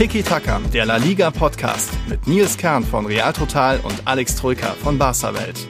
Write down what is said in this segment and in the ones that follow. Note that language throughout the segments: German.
Tiki Taka, der La Liga Podcast mit Nils Kern von Real Total und Alex Troika von Barca Welt.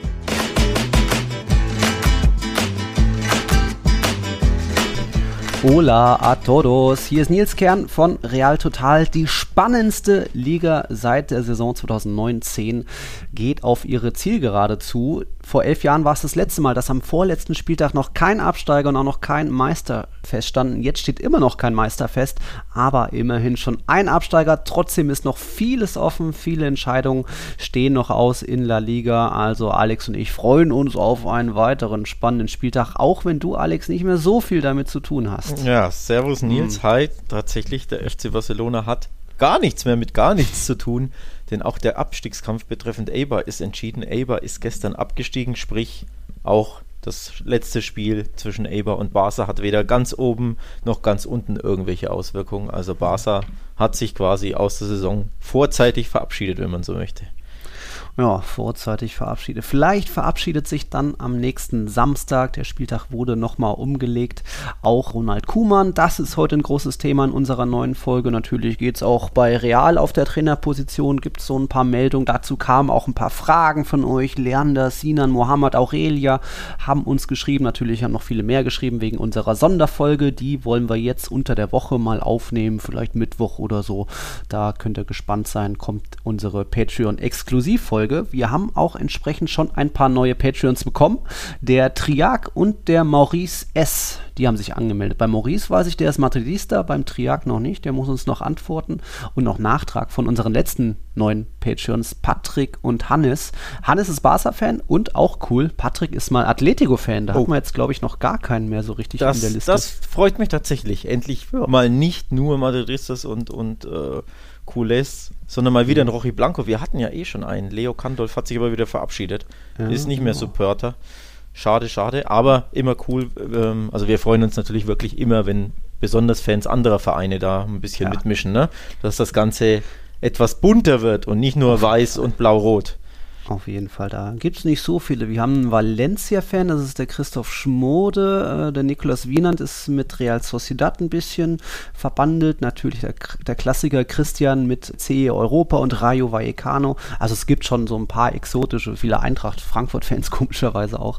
Hola a todos. Hier ist Nils Kern von Real Total. Die spannendste Liga seit der Saison 2019 geht auf ihre Zielgerade zu. Vor elf Jahren war es das letzte Mal, dass am vorletzten Spieltag noch kein Absteiger und auch noch kein Meister feststanden. Jetzt steht immer noch kein Meister fest, aber immerhin schon ein Absteiger. Trotzdem ist noch vieles offen, viele Entscheidungen stehen noch aus in La Liga. Also Alex und ich freuen uns auf einen weiteren spannenden Spieltag, auch wenn du, Alex, nicht mehr so viel damit zu tun hast. Ja, Servus Nils, hm. hi. Tatsächlich, der FC Barcelona hat gar nichts mehr mit gar nichts zu tun, denn auch der Abstiegskampf betreffend Eibar ist entschieden. Eibar ist gestern abgestiegen, sprich auch das letzte Spiel zwischen Eibar und Barca hat weder ganz oben noch ganz unten irgendwelche Auswirkungen. Also Barca hat sich quasi aus der Saison vorzeitig verabschiedet, wenn man so möchte ja, vorzeitig verabschiedet. Vielleicht verabschiedet sich dann am nächsten Samstag, der Spieltag wurde nochmal umgelegt, auch Ronald Kuhmann. Das ist heute ein großes Thema in unserer neuen Folge. Natürlich geht es auch bei Real auf der Trainerposition, gibt es so ein paar Meldungen. Dazu kamen auch ein paar Fragen von euch. Leander, Sinan, Mohammed, Aurelia haben uns geschrieben. Natürlich haben noch viele mehr geschrieben wegen unserer Sonderfolge. Die wollen wir jetzt unter der Woche mal aufnehmen, vielleicht Mittwoch oder so. Da könnt ihr gespannt sein, kommt unsere Patreon-Exklusivfolge Folge. Wir haben auch entsprechend schon ein paar neue Patreons bekommen. Der Triak und der Maurice S. Die haben sich angemeldet. Bei Maurice weiß ich, der ist Madridista, beim Triak noch nicht. Der muss uns noch antworten. Und noch Nachtrag von unseren letzten neuen Patreons, Patrick und Hannes. Hannes ist Barca-Fan und auch cool. Patrick ist mal Atletico-Fan. Da oh. hat man jetzt, glaube ich, noch gar keinen mehr so richtig das, in der Liste. Das freut mich tatsächlich. Endlich ja. mal nicht nur Madridistas und, und äh, Culés, sondern mal wieder ein Rochi Blanco. Wir hatten ja eh schon einen. Leo Kandolf hat sich aber wieder verabschiedet. Ja, ist nicht mehr Supporter. Schade, schade, aber immer cool. Ähm, also wir freuen uns natürlich wirklich immer, wenn besonders Fans anderer Vereine da ein bisschen ja. mitmischen, ne? dass das Ganze etwas bunter wird und nicht nur weiß und blau-rot. Auf jeden Fall, da gibt es nicht so viele. Wir haben einen Valencia-Fan, das ist der Christoph Schmode. Äh, der Nikolaus Wienand ist mit Real Sociedad ein bisschen verbandelt. Natürlich der, der Klassiker Christian mit CE Europa und Rayo Vallecano. Also es gibt schon so ein paar exotische, viele Eintracht-Frankfurt-Fans komischerweise auch.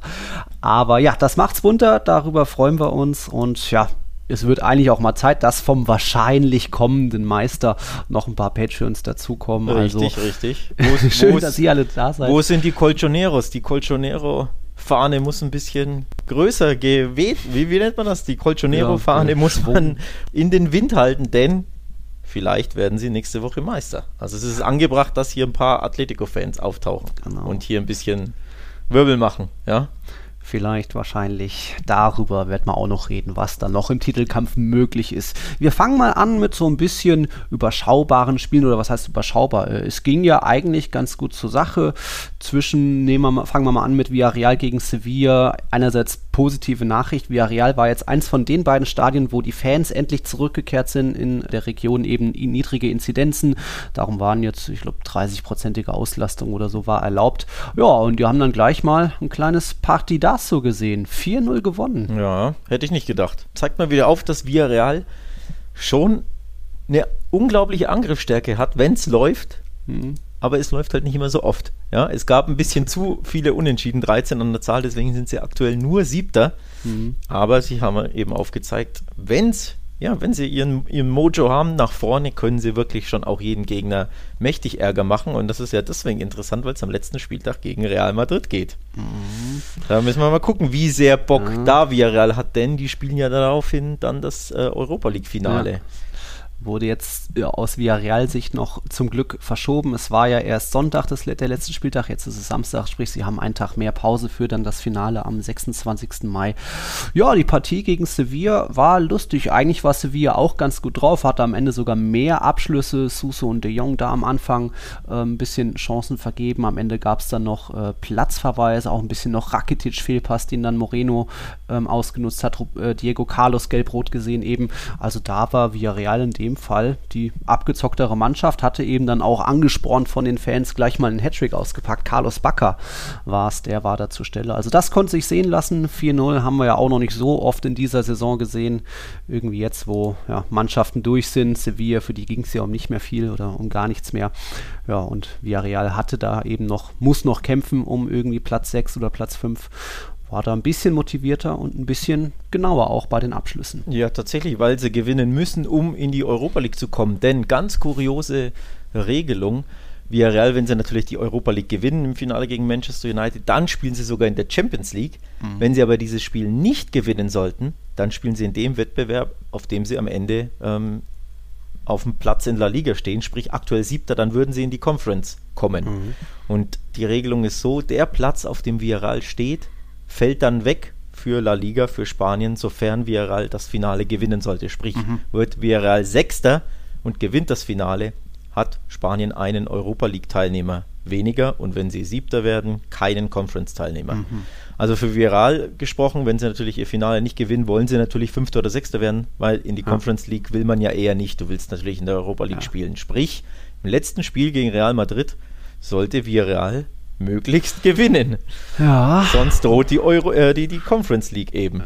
Aber ja, das macht's bunter, darüber freuen wir uns. Und ja, es wird eigentlich auch mal Zeit, dass vom wahrscheinlich kommenden Meister noch ein paar Patreons dazukommen. Richtig, also, richtig. Wo, schön, dass ihr alle da seid. Wo sind die Colchoneros? Die Colchonero Fahne muss ein bisschen größer geweht. Wie, wie nennt man das? Die Colchonero-Fahne ja, muss man in den Wind halten, denn vielleicht werden sie nächste Woche Meister. Also es ist angebracht, dass hier ein paar Atletico-Fans auftauchen genau. und hier ein bisschen Wirbel machen, ja. Vielleicht, wahrscheinlich. Darüber wird man auch noch reden, was da noch im Titelkampf möglich ist. Wir fangen mal an mit so ein bisschen überschaubaren Spielen oder was heißt überschaubar? Äh, es ging ja eigentlich ganz gut zur Sache. Zwischen, nehmen wir, fangen wir mal an mit Villarreal gegen Sevilla. Einerseits positive Nachricht. Villarreal war jetzt eins von den beiden Stadien, wo die Fans endlich zurückgekehrt sind in der Region, eben niedrige Inzidenzen. Darum waren jetzt, ich glaube, 30-prozentige Auslastung oder so war erlaubt. Ja, und die haben dann gleich mal ein kleines Partidazo gesehen. 4-0 gewonnen. Ja, hätte ich nicht gedacht. Zeigt mal wieder auf, dass Villarreal schon eine unglaubliche Angriffsstärke hat, wenn es läuft. Mhm aber es läuft halt nicht immer so oft. Ja, es gab ein bisschen zu viele Unentschieden, 13 an der Zahl, deswegen sind sie aktuell nur Siebter. Mhm. Aber sie haben eben aufgezeigt, wenn's, ja, wenn sie ihren, ihren Mojo haben nach vorne, können sie wirklich schon auch jeden Gegner mächtig Ärger machen. Und das ist ja deswegen interessant, weil es am letzten Spieltag gegen Real Madrid geht. Mhm. Da müssen wir mal gucken, wie sehr Bock mhm. da Villarreal hat, denn die spielen ja daraufhin dann das äh, Europa League-Finale. Ja wurde jetzt aus Villarreal-Sicht noch zum Glück verschoben. Es war ja erst Sonntag das, der letzte Spieltag, jetzt ist es Samstag, sprich, sie haben einen Tag mehr Pause für dann das Finale am 26. Mai. Ja, die Partie gegen Sevilla war lustig. Eigentlich war Sevilla auch ganz gut drauf, hatte am Ende sogar mehr Abschlüsse. Suso und de Jong da am Anfang äh, ein bisschen Chancen vergeben. Am Ende gab es dann noch äh, Platzverweise, auch ein bisschen noch Rakitic-Fehlpass, den dann Moreno ähm, ausgenutzt hat. Äh, Diego Carlos gelb-rot gesehen eben. Also da war Villarreal in dem dem Fall die abgezocktere Mannschaft, hatte eben dann auch angespornt von den Fans gleich mal einen Hattrick ausgepackt. Carlos Backer war es, der war da zur Stelle. Also das konnte sich sehen lassen. 4-0 haben wir ja auch noch nicht so oft in dieser Saison gesehen. Irgendwie jetzt, wo ja, Mannschaften durch sind. Sevilla, für die ging es ja um nicht mehr viel oder um gar nichts mehr. Ja, und Villarreal hatte da eben noch, muss noch kämpfen um irgendwie Platz 6 oder Platz 5 war da ein bisschen motivierter und ein bisschen genauer auch bei den Abschlüssen. Ja, tatsächlich, weil sie gewinnen müssen, um in die Europa League zu kommen. Denn ganz kuriose Regelung. Villarreal, wenn sie natürlich die Europa League gewinnen im Finale gegen Manchester United, dann spielen sie sogar in der Champions League. Mhm. Wenn sie aber dieses Spiel nicht gewinnen sollten, dann spielen sie in dem Wettbewerb, auf dem sie am Ende ähm, auf dem Platz in La Liga stehen, sprich aktuell siebter, dann würden sie in die Conference kommen. Mhm. Und die Regelung ist so, der Platz, auf dem Villarreal steht, fällt dann weg für La Liga, für Spanien, sofern Villarreal das Finale gewinnen sollte. Sprich, mhm. wird Villarreal Sechster und gewinnt das Finale, hat Spanien einen Europa League-Teilnehmer weniger und wenn sie Siebter werden, keinen Conference-Teilnehmer. Mhm. Also für Viral gesprochen, wenn sie natürlich ihr Finale nicht gewinnen, wollen sie natürlich Fünfter oder Sechster werden, weil in die ja. Conference League will man ja eher nicht. Du willst natürlich in der Europa League ja. spielen. Sprich, im letzten Spiel gegen Real Madrid sollte Villarreal möglichst gewinnen. Ja. Sonst droht die, Euro, äh, die, die Conference League eben.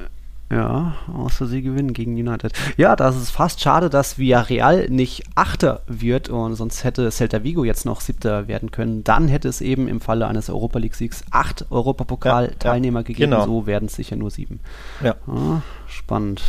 Ja, außer sie gewinnen gegen United. Ja, das ist fast schade, dass Villarreal nicht Achter wird und sonst hätte Celta Vigo jetzt noch Siebter werden können. Dann hätte es eben im Falle eines Europa League-Siegs acht Europapokal-Teilnehmer ja, ja, gegeben. Genau. So werden es sicher nur sieben. Ja. ja spannend,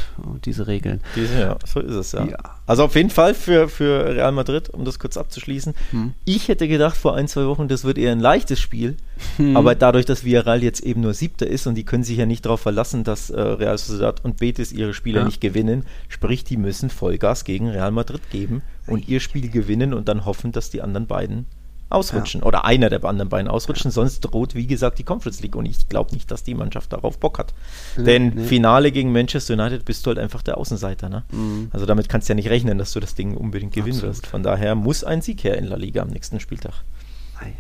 diese Regeln. Diese, ja, so ist es, ja. ja. Also auf jeden Fall für, für Real Madrid, um das kurz abzuschließen. Hm. Ich hätte gedacht vor ein, zwei Wochen, das wird eher ein leichtes Spiel. Hm. Aber dadurch, dass Villarreal jetzt eben nur Siebter ist und die können sich ja nicht darauf verlassen, dass äh, Real Sociedad und Betis ihre Spiele ja. nicht gewinnen, sprich, die müssen Vollgas gegen Real Madrid geben und ihr Spiel gewinnen und dann hoffen, dass die anderen beiden ausrutschen ja. oder einer der anderen beiden ausrutschen, sonst droht, wie gesagt, die Conference League und ich glaube nicht, dass die Mannschaft darauf Bock hat. Nee, Denn nee. Finale gegen Manchester United bist du halt einfach der Außenseiter. Ne? Mhm. Also damit kannst du ja nicht rechnen, dass du das Ding unbedingt gewinnen Absolut. wirst. Von daher muss ein Sieg her in La Liga am nächsten Spieltag. Ei,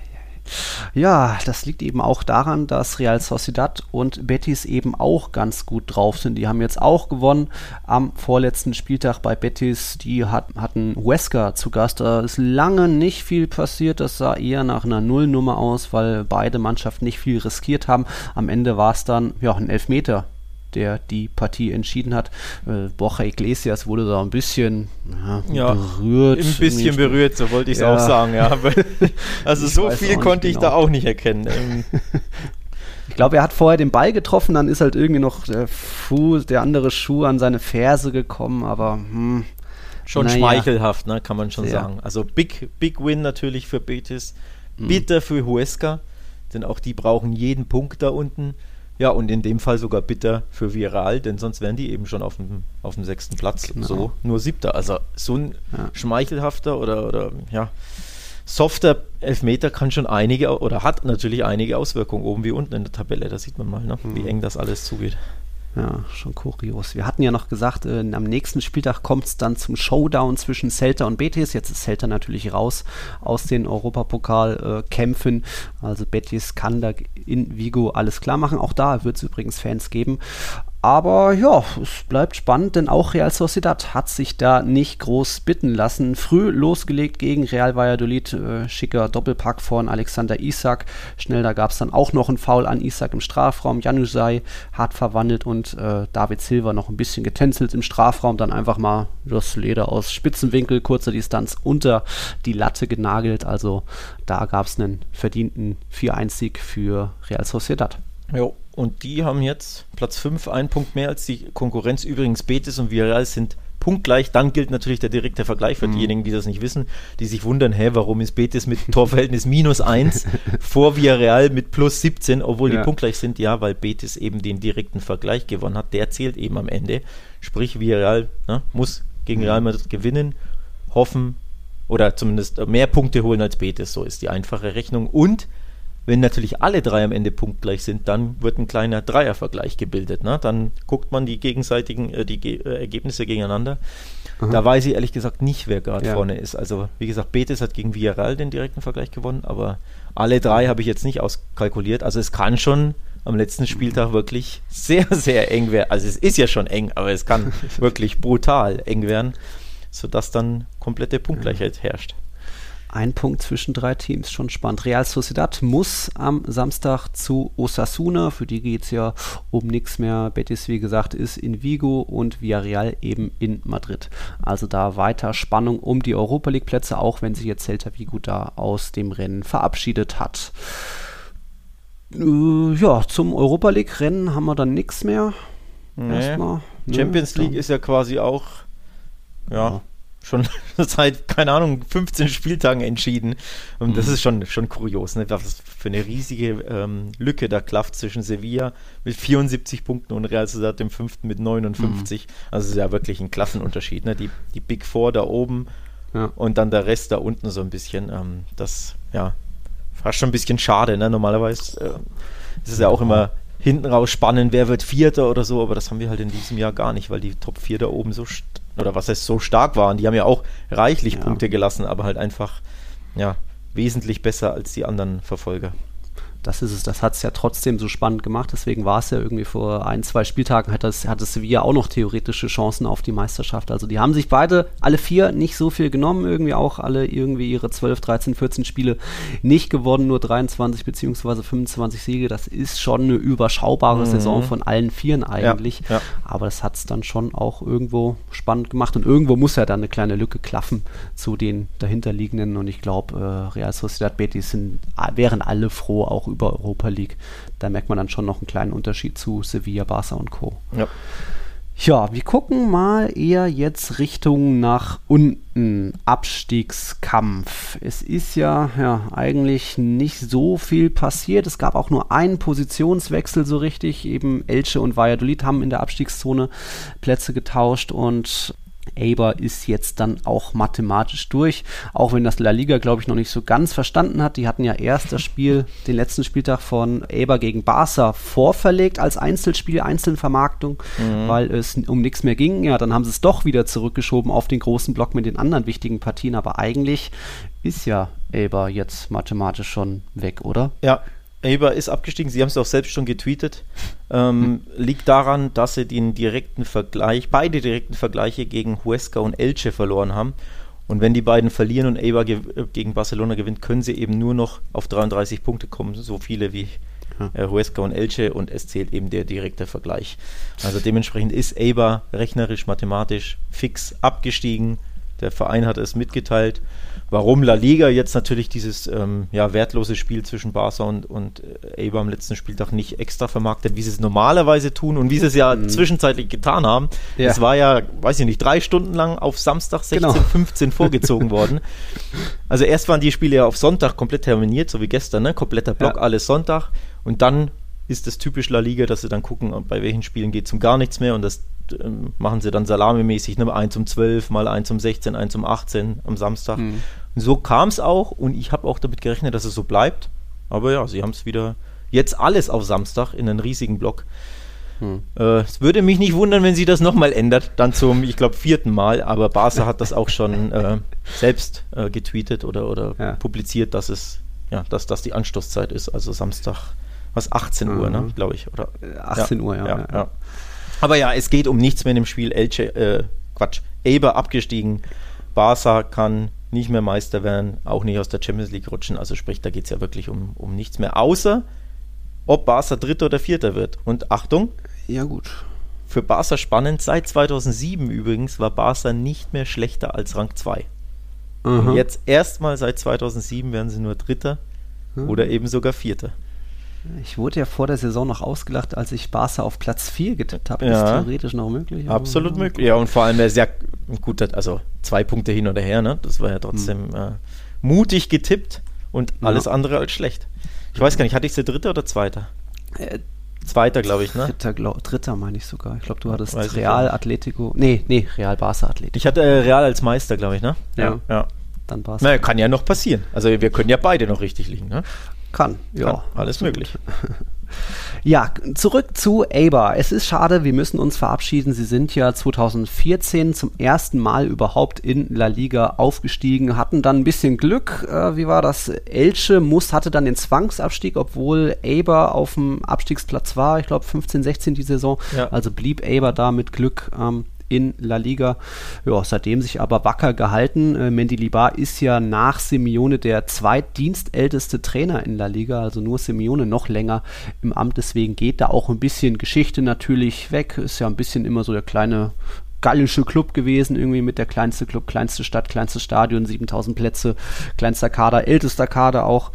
ja, das liegt eben auch daran, dass Real Sociedad und Betis eben auch ganz gut drauf sind. Die haben jetzt auch gewonnen am vorletzten Spieltag bei Betis. Die hat, hatten Huesca zu Gast. Da ist lange nicht viel passiert. Das sah eher nach einer Nullnummer aus, weil beide Mannschaften nicht viel riskiert haben. Am Ende war es dann ja, ein Elfmeter der die Partie entschieden hat. Äh, Borja Iglesias wurde da ein bisschen ja, berührt. Ein bisschen berührt, so wollte ich es auch sagen, ja. also ich so viel konnte ich genau. da auch nicht erkennen. Ähm, ich glaube, er hat vorher den Ball getroffen, dann ist halt irgendwie noch der Fuß, der andere Schuh an seine Ferse gekommen, aber hm, schon naja. schmeichelhaft, ne, kann man schon Sehr. sagen. Also big, big Win natürlich für Betis, mhm. bitter für Huesca, denn auch die brauchen jeden Punkt da unten. Ja, und in dem Fall sogar bitter für Viral, denn sonst wären die eben schon auf dem, auf dem sechsten Platz. Genau. So nur siebter. Also so ein ja. schmeichelhafter oder, oder ja, softer Elfmeter kann schon einige oder hat natürlich einige Auswirkungen oben wie unten in der Tabelle. Da sieht man mal, ne, mhm. wie eng das alles zugeht. Ja, schon kurios. Wir hatten ja noch gesagt, äh, am nächsten Spieltag kommt es dann zum Showdown zwischen Celta und Betis. Jetzt ist Celta natürlich raus aus den Europapokalkämpfen. Äh, also Betis kann da in Vigo alles klar machen. Auch da wird es übrigens Fans geben. Aber ja, es bleibt spannend, denn auch Real Sociedad hat sich da nicht groß bitten lassen. Früh losgelegt gegen Real Valladolid, äh, schicker Doppelpack von Alexander Isak. Schnell, da gab es dann auch noch einen Foul an Isak im Strafraum. Janusai hart verwandelt und äh, David Silva noch ein bisschen getänzelt im Strafraum. Dann einfach mal das Leder aus Spitzenwinkel, kurzer Distanz unter die Latte genagelt. Also da gab es einen verdienten 4-1-Sieg für Real Sociedad. Jo, und die haben jetzt Platz 5, ein Punkt mehr als die Konkurrenz. Übrigens, Betis und Villarreal sind punktgleich. Dann gilt natürlich der direkte Vergleich für mhm. diejenigen, die das nicht wissen, die sich wundern, hä, warum ist Betis mit Torverhältnis minus 1 vor Villarreal mit plus 17, obwohl ja. die punktgleich sind? Ja, weil Betis eben den direkten Vergleich gewonnen hat. Der zählt eben am Ende. Sprich, Villarreal ne, muss gegen Real Madrid gewinnen, hoffen oder zumindest mehr Punkte holen als Betis. So ist die einfache Rechnung. Und wenn natürlich alle drei am Ende punktgleich sind, dann wird ein kleiner Dreiervergleich gebildet. Ne? Dann guckt man die gegenseitigen äh, die Ge äh, Ergebnisse gegeneinander. Aha. Da weiß ich ehrlich gesagt nicht, wer gerade ja. vorne ist. Also wie gesagt, Betis hat gegen Villarreal den direkten Vergleich gewonnen, aber alle drei habe ich jetzt nicht auskalkuliert. Also es kann schon am letzten Spieltag wirklich sehr, sehr eng werden. Also es ist ja schon eng, aber es kann wirklich brutal eng werden. sodass dann komplette Punktgleichheit herrscht. Ein Punkt zwischen drei Teams, schon spannend. Real Sociedad muss am Samstag zu Osasuna, für die geht es ja um nichts mehr. Betis, wie gesagt, ist in Vigo und Villarreal eben in Madrid. Also da weiter Spannung um die Europa League Plätze, auch wenn sich jetzt Celta Vigo da aus dem Rennen verabschiedet hat. Äh, ja, zum Europa League Rennen haben wir dann nichts mehr. Nee. Erstmal. Champions League ist ja quasi auch ja, ja schon seit, keine Ahnung, 15 Spieltagen entschieden. Und mhm. das ist schon, schon kurios, ne? was für eine riesige ähm, Lücke da klafft zwischen Sevilla mit 74 Punkten und Real Sociedad dem fünften mit 59. Mhm. Also es ist ja wirklich ein Klassenunterschied. Ne? Die, die Big Four da oben ja. und dann der Rest da unten so ein bisschen. Ähm, das, ja, fast schon ein bisschen schade. Ne? Normalerweise äh, ist es ja auch immer hinten raus spannend, wer wird Vierter oder so, aber das haben wir halt in diesem Jahr gar nicht, weil die Top 4 da oben so oder was heißt so stark waren. Die haben ja auch reichlich ja. Punkte gelassen, aber halt einfach ja, wesentlich besser als die anderen Verfolger das ist es. Das hat es ja trotzdem so spannend gemacht. Deswegen war es ja irgendwie vor ein, zwei Spieltagen hat das, hatte Sevilla auch noch theoretische Chancen auf die Meisterschaft. Also die haben sich beide, alle vier, nicht so viel genommen. Irgendwie auch alle irgendwie ihre 12, 13, 14 Spiele nicht gewonnen. Nur 23 beziehungsweise 25 Siege. Das ist schon eine überschaubare mhm. Saison von allen Vieren eigentlich. Ja, ja. Aber das hat es dann schon auch irgendwo spannend gemacht. Und irgendwo muss ja dann eine kleine Lücke klaffen zu den dahinterliegenden. Und ich glaube, äh, Real Sociedad Betis sind, wären alle froh, auch über über Europa League. Da merkt man dann schon noch einen kleinen Unterschied zu Sevilla, Barca und Co. Ja. Ja, wir gucken mal eher jetzt Richtung nach unten. Abstiegskampf. Es ist ja, ja eigentlich nicht so viel passiert. Es gab auch nur einen Positionswechsel so richtig. Eben Elche und Valladolid haben in der Abstiegszone Plätze getauscht und Aber ist jetzt dann auch mathematisch durch, auch wenn das La Liga, glaube ich, noch nicht so ganz verstanden hat. Die hatten ja erst das Spiel, den letzten Spieltag von Aber gegen Barca vorverlegt als Einzelspiel, Einzelvermarktung, mhm. weil es um nichts mehr ging. Ja, dann haben sie es doch wieder zurückgeschoben auf den großen Block mit den anderen wichtigen Partien, aber eigentlich ist ja Aber jetzt mathematisch schon weg, oder? Ja, Eber ist abgestiegen, Sie haben es auch selbst schon getweetet. Ähm, hm. Liegt daran, dass sie den direkten Vergleich, beide direkten Vergleiche gegen Huesca und Elche verloren haben. Und wenn die beiden verlieren und Eber ge äh, gegen Barcelona gewinnt, können sie eben nur noch auf 33 Punkte kommen, so viele wie äh, Huesca und Elche und es zählt eben der direkte Vergleich. Also dementsprechend ist Eber rechnerisch, mathematisch fix abgestiegen. Der Verein hat es mitgeteilt warum La Liga jetzt natürlich dieses ähm, ja, wertlose Spiel zwischen Barca und, und äh, Eibar am letzten Spieltag nicht extra vermarktet, wie sie es normalerweise tun und wie sie es ja mhm. zwischenzeitlich getan haben. Ja. Es war ja, weiß ich nicht, drei Stunden lang auf Samstag 16, genau. 15 vorgezogen worden. Also erst waren die Spiele ja auf Sonntag komplett terminiert, so wie gestern, ne? kompletter Block, ja. alles Sonntag. Und dann ist es typisch La Liga, dass sie dann gucken, bei welchen Spielen geht es um gar nichts mehr und das ähm, machen sie dann salamimäßig, ne? 1 um 12, mal 1 um 16, 1 um 18 am Samstag. Mhm. So kam es auch und ich habe auch damit gerechnet, dass es so bleibt. Aber ja, sie haben es wieder jetzt alles auf Samstag in einen riesigen Block. Hm. Äh, es würde mich nicht wundern, wenn sie das nochmal ändert, dann zum, ich glaube, vierten Mal. Aber Barca hat das auch schon äh, selbst äh, getweetet oder, oder ja. publiziert, dass es, ja, dass das die Anstoßzeit ist. Also Samstag, was 18 mhm. Uhr, ne, mhm. glaube ich. Oder, 18 ja, Uhr, ja, ja, ja. Aber ja, es geht um nichts mehr in dem Spiel. Elche, äh, Quatsch, Eber abgestiegen. Barca kann nicht mehr Meister werden, auch nicht aus der Champions League rutschen. Also sprich, da geht es ja wirklich um, um nichts mehr. Außer, ob Barca Dritter oder Vierter wird. Und Achtung. Ja, gut. Für Barca spannend. Seit 2007 übrigens war Barca nicht mehr schlechter als Rang 2. Und jetzt erstmal seit 2007 werden sie nur Dritter mhm. oder eben sogar Vierter. Ich wurde ja vor der Saison noch ausgelacht, als ich Barca auf Platz 4 getippt habe. Ja. Ist theoretisch noch möglich. Absolut ja. möglich. Ja, und vor allem sehr gut, also zwei Punkte hin oder her, ne? Das war ja trotzdem mhm. äh, mutig getippt und alles ja. andere als schlecht. Ich weiß gar nicht, hatte ich sie dritter oder zweiter? Äh, Zweiter, glaube ich, ne? Dritter, glaub, dritter meine ich sogar. Ich glaube, du hattest weiß Real Atletico. Nee, nee, Real Barca Atletico. Ich hatte äh, Real als Meister, glaube ich, ne? Ja. ja. Dann Barca. Naja, kann ja noch passieren. Also wir können ja beide noch richtig liegen, ne? Kann, ja. Kann, alles möglich. Ja, zurück zu Aber. Es ist schade, wir müssen uns verabschieden. Sie sind ja 2014 zum ersten Mal überhaupt in La Liga aufgestiegen, hatten dann ein bisschen Glück. Äh, wie war das? Elche muss, hatte dann den Zwangsabstieg, obwohl Aber auf dem Abstiegsplatz war. Ich glaube 15, 16 die Saison. Ja. Also blieb Aber da mit Glück ähm, in La Liga. Ja, seitdem sich aber wacker gehalten. Äh, Mendilibar ist ja nach Simeone der zweitdienstälteste Trainer in La Liga, also nur Simeone noch länger im Amt. Deswegen geht da auch ein bisschen Geschichte natürlich weg. Ist ja ein bisschen immer so der kleine gallische Club gewesen, irgendwie mit der kleinste Club, kleinste Stadt, kleinstes Stadion, 7000 Plätze, kleinster Kader, ältester Kader auch.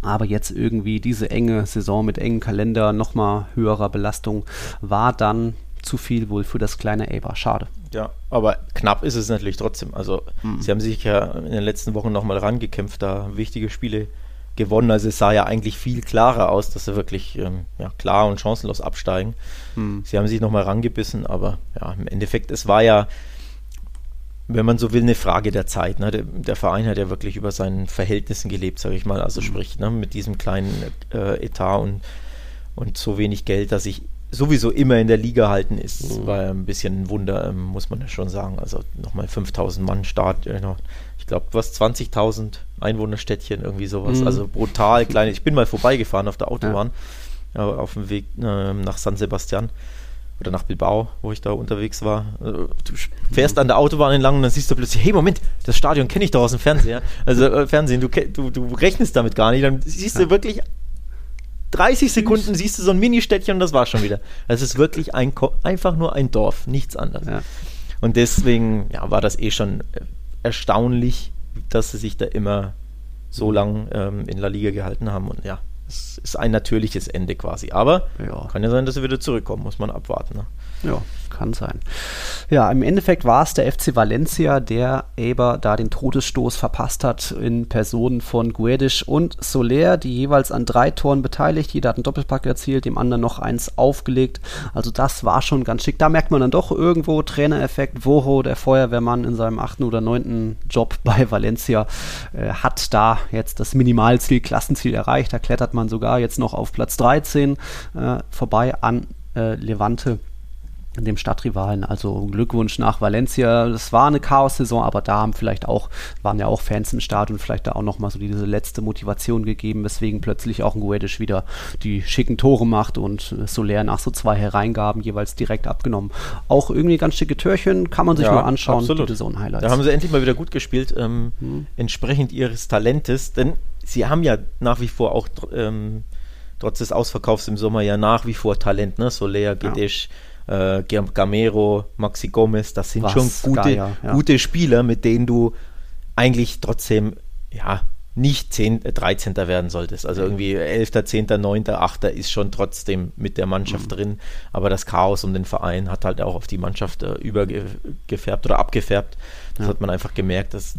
Aber jetzt irgendwie diese enge Saison mit engen Kalender, nochmal höherer Belastung, war dann zu viel wohl für das kleine Eber. Schade. Ja, aber knapp ist es natürlich trotzdem. Also, mhm. sie haben sich ja in den letzten Wochen nochmal rangekämpft, da wichtige Spiele gewonnen. Also, es sah ja eigentlich viel klarer aus, dass sie wirklich ähm, ja, klar und chancenlos absteigen. Mhm. Sie haben sich nochmal rangebissen, aber ja, im Endeffekt, es war ja wenn man so will, eine Frage der Zeit. Ne? Der, der, Verein hat ja wirklich über seinen Verhältnissen gelebt, sage ich mal. Also mhm. sprich, ne, mit diesem kleinen äh, Etat und, und so wenig Geld, dass ich sowieso immer in der Liga halten ist, mhm. war ein bisschen ein Wunder, ähm, muss man ja schon sagen. Also nochmal 5000 Mann Start, äh, ich glaube, was 20.000 Einwohnerstädtchen, irgendwie sowas. Mhm. Also brutal klein. Ich bin mal vorbeigefahren auf der Autobahn, ja. auf dem Weg äh, nach San Sebastian oder nach Bilbao, wo ich da unterwegs war. Äh, du fährst an der Autobahn entlang und dann siehst du plötzlich, hey Moment, das Stadion kenne ich doch aus dem Fernseher. Also äh, Fernsehen, du, du, du rechnest damit gar nicht. Dann siehst du wirklich 30 Sekunden siehst du so ein Mini-Städtchen und das war schon wieder. Es ist wirklich ein, einfach nur ein Dorf, nichts anderes. Ja. Und deswegen ja, war das eh schon erstaunlich, dass sie sich da immer so lang ähm, in La Liga gehalten haben. Und ja, es ist ein natürliches Ende quasi. Aber ja. kann ja sein, dass sie wieder zurückkommen, muss man abwarten. Ne? Ja, kann sein. Ja, im Endeffekt war es der FC Valencia, der Eber da den Todesstoß verpasst hat in Personen von Guedes und Soler, die jeweils an drei Toren beteiligt. Jeder hat einen Doppelpack erzielt, dem anderen noch eins aufgelegt. Also das war schon ganz schick. Da merkt man dann doch irgendwo Trainereffekt. Woho, der Feuerwehrmann in seinem achten oder neunten Job bei Valencia, äh, hat da jetzt das Minimalziel, Klassenziel erreicht. Da klettert man sogar jetzt noch auf Platz 13 äh, vorbei an äh, Levante dem Stadtrivalen. Also Glückwunsch nach Valencia. Das war eine Chaos-Saison, aber da haben vielleicht auch, waren ja auch Fans im Stadion, vielleicht da auch nochmal so diese letzte Motivation gegeben, weswegen plötzlich auch ein Guedes wieder die schicken Tore macht und Soler nach so zwei Hereingaben jeweils direkt abgenommen. Auch irgendwie ganz schicke Türchen, kann man sich ja, mal anschauen, absolut. die Zone-Highlights. Da haben sie endlich mal wieder gut gespielt, ähm, hm. entsprechend ihres Talentes, denn sie haben ja nach wie vor auch ähm, trotz des Ausverkaufs im Sommer ja nach wie vor Talent, ne? Soler, Gedesch, ja äh, Gamero, Maxi Gomez, das sind Was, schon gute, Gaia, ja. gute Spieler, mit denen du eigentlich trotzdem, ja, nicht 10, 13. Äh, werden solltest. Also irgendwie 11., 10., 9., 8. ist schon trotzdem mit der Mannschaft mhm. drin. Aber das Chaos um den Verein hat halt auch auf die Mannschaft äh, übergefärbt oder abgefärbt. Das ja. hat man einfach gemerkt, dass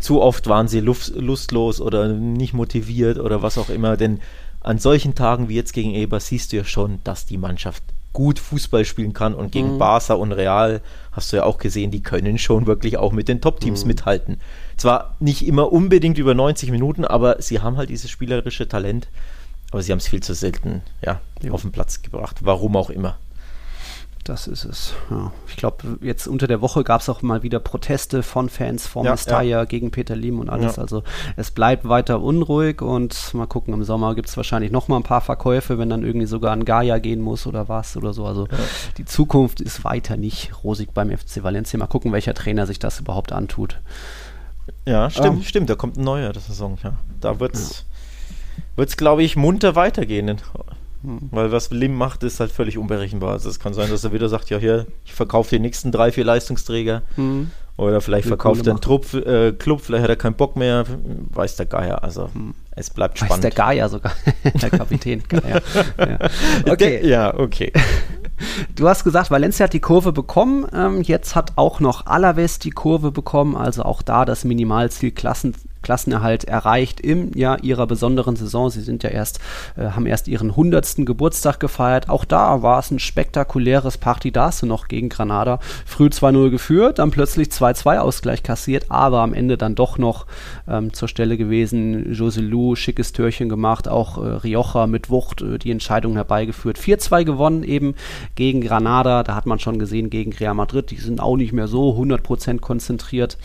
zu oft waren sie lust, lustlos oder nicht motiviert oder was auch immer. Denn an solchen Tagen wie jetzt gegen Eber siehst du ja schon, dass die Mannschaft gut Fußball spielen kann und gegen mhm. Barca und Real hast du ja auch gesehen, die können schon wirklich auch mit den Top-Teams mhm. mithalten. Zwar nicht immer unbedingt über 90 Minuten, aber sie haben halt dieses spielerische Talent, aber sie haben es viel zu selten ja, auf den Platz gebracht, warum auch immer. Das ist es. Ja. Ich glaube, jetzt unter der Woche gab es auch mal wieder Proteste von Fans von ja, Mestalla ja. gegen Peter Lim und alles. Ja. Also es bleibt weiter unruhig und mal gucken, im Sommer gibt es wahrscheinlich noch mal ein paar Verkäufe, wenn dann irgendwie sogar ein Gaia gehen muss oder was oder so. Also die Zukunft ist weiter nicht rosig beim FC Valencia. Mal gucken, welcher Trainer sich das überhaupt antut. Ja, stimmt, ähm, stimmt. Da kommt ein neuer das Saison. Ja. Da wird es, ja. glaube ich, munter weitergehen. Hm. Weil was Lim macht, ist halt völlig unberechenbar. Also es kann sein, dass er wieder sagt, ja hier, ich verkaufe die nächsten drei, vier Leistungsträger. Hm. Oder vielleicht Will verkauft er einen Trupp, äh, Club, vielleicht hat er keinen Bock mehr, weiß der Geier. Also hm. es bleibt spannend. Weiß der Geier sogar, der Kapitän. Geier. Ja. Okay. ja, okay. Du hast gesagt, Valencia hat die Kurve bekommen. Ähm, jetzt hat auch noch Alaves die Kurve bekommen. Also auch da das Minimalziel Klassen, Klassenerhalt erreicht im Jahr ihrer besonderen Saison. Sie sind ja erst, äh, haben erst ihren 100. Geburtstag gefeiert. Auch da war es ein spektakuläres Partidasse noch gegen Granada. Früh 2-0 geführt, dann plötzlich 2-2 Ausgleich kassiert, aber am Ende dann doch noch ähm, zur Stelle gewesen. Joselu, schickes Türchen gemacht, auch äh, Rioja mit Wucht äh, die Entscheidung herbeigeführt. 4-2 gewonnen eben gegen Granada. Da hat man schon gesehen gegen Real Madrid. Die sind auch nicht mehr so 100% konzentriert.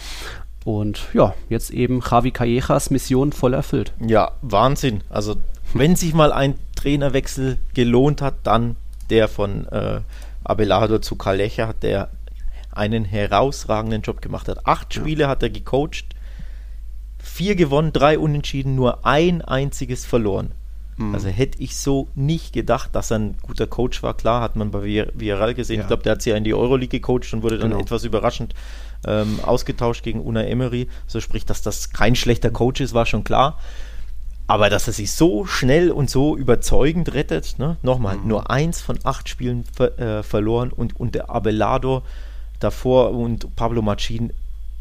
Und ja, jetzt eben Javi Callejas Mission voll erfüllt. Ja, Wahnsinn. Also, wenn sich mal ein Trainerwechsel gelohnt hat, dann der von äh, Abelardo zu Calleja, der einen herausragenden Job gemacht hat. Acht Spiele ja. hat er gecoacht, vier gewonnen, drei unentschieden, nur ein einziges verloren. Mhm. Also hätte ich so nicht gedacht, dass er ein guter Coach war. Klar, hat man bei Villarreal gesehen. Ja. Ich glaube, der hat sie ja in die Euroleague gecoacht und wurde dann genau. etwas überraschend ähm, ausgetauscht gegen Una Emery. So sprich, dass das kein schlechter Coach ist, war schon klar. Aber dass er sich so schnell und so überzeugend rettet, ne? nochmal, mhm. nur eins von acht Spielen ver äh, verloren und, und der Abelardo davor und Pablo Machin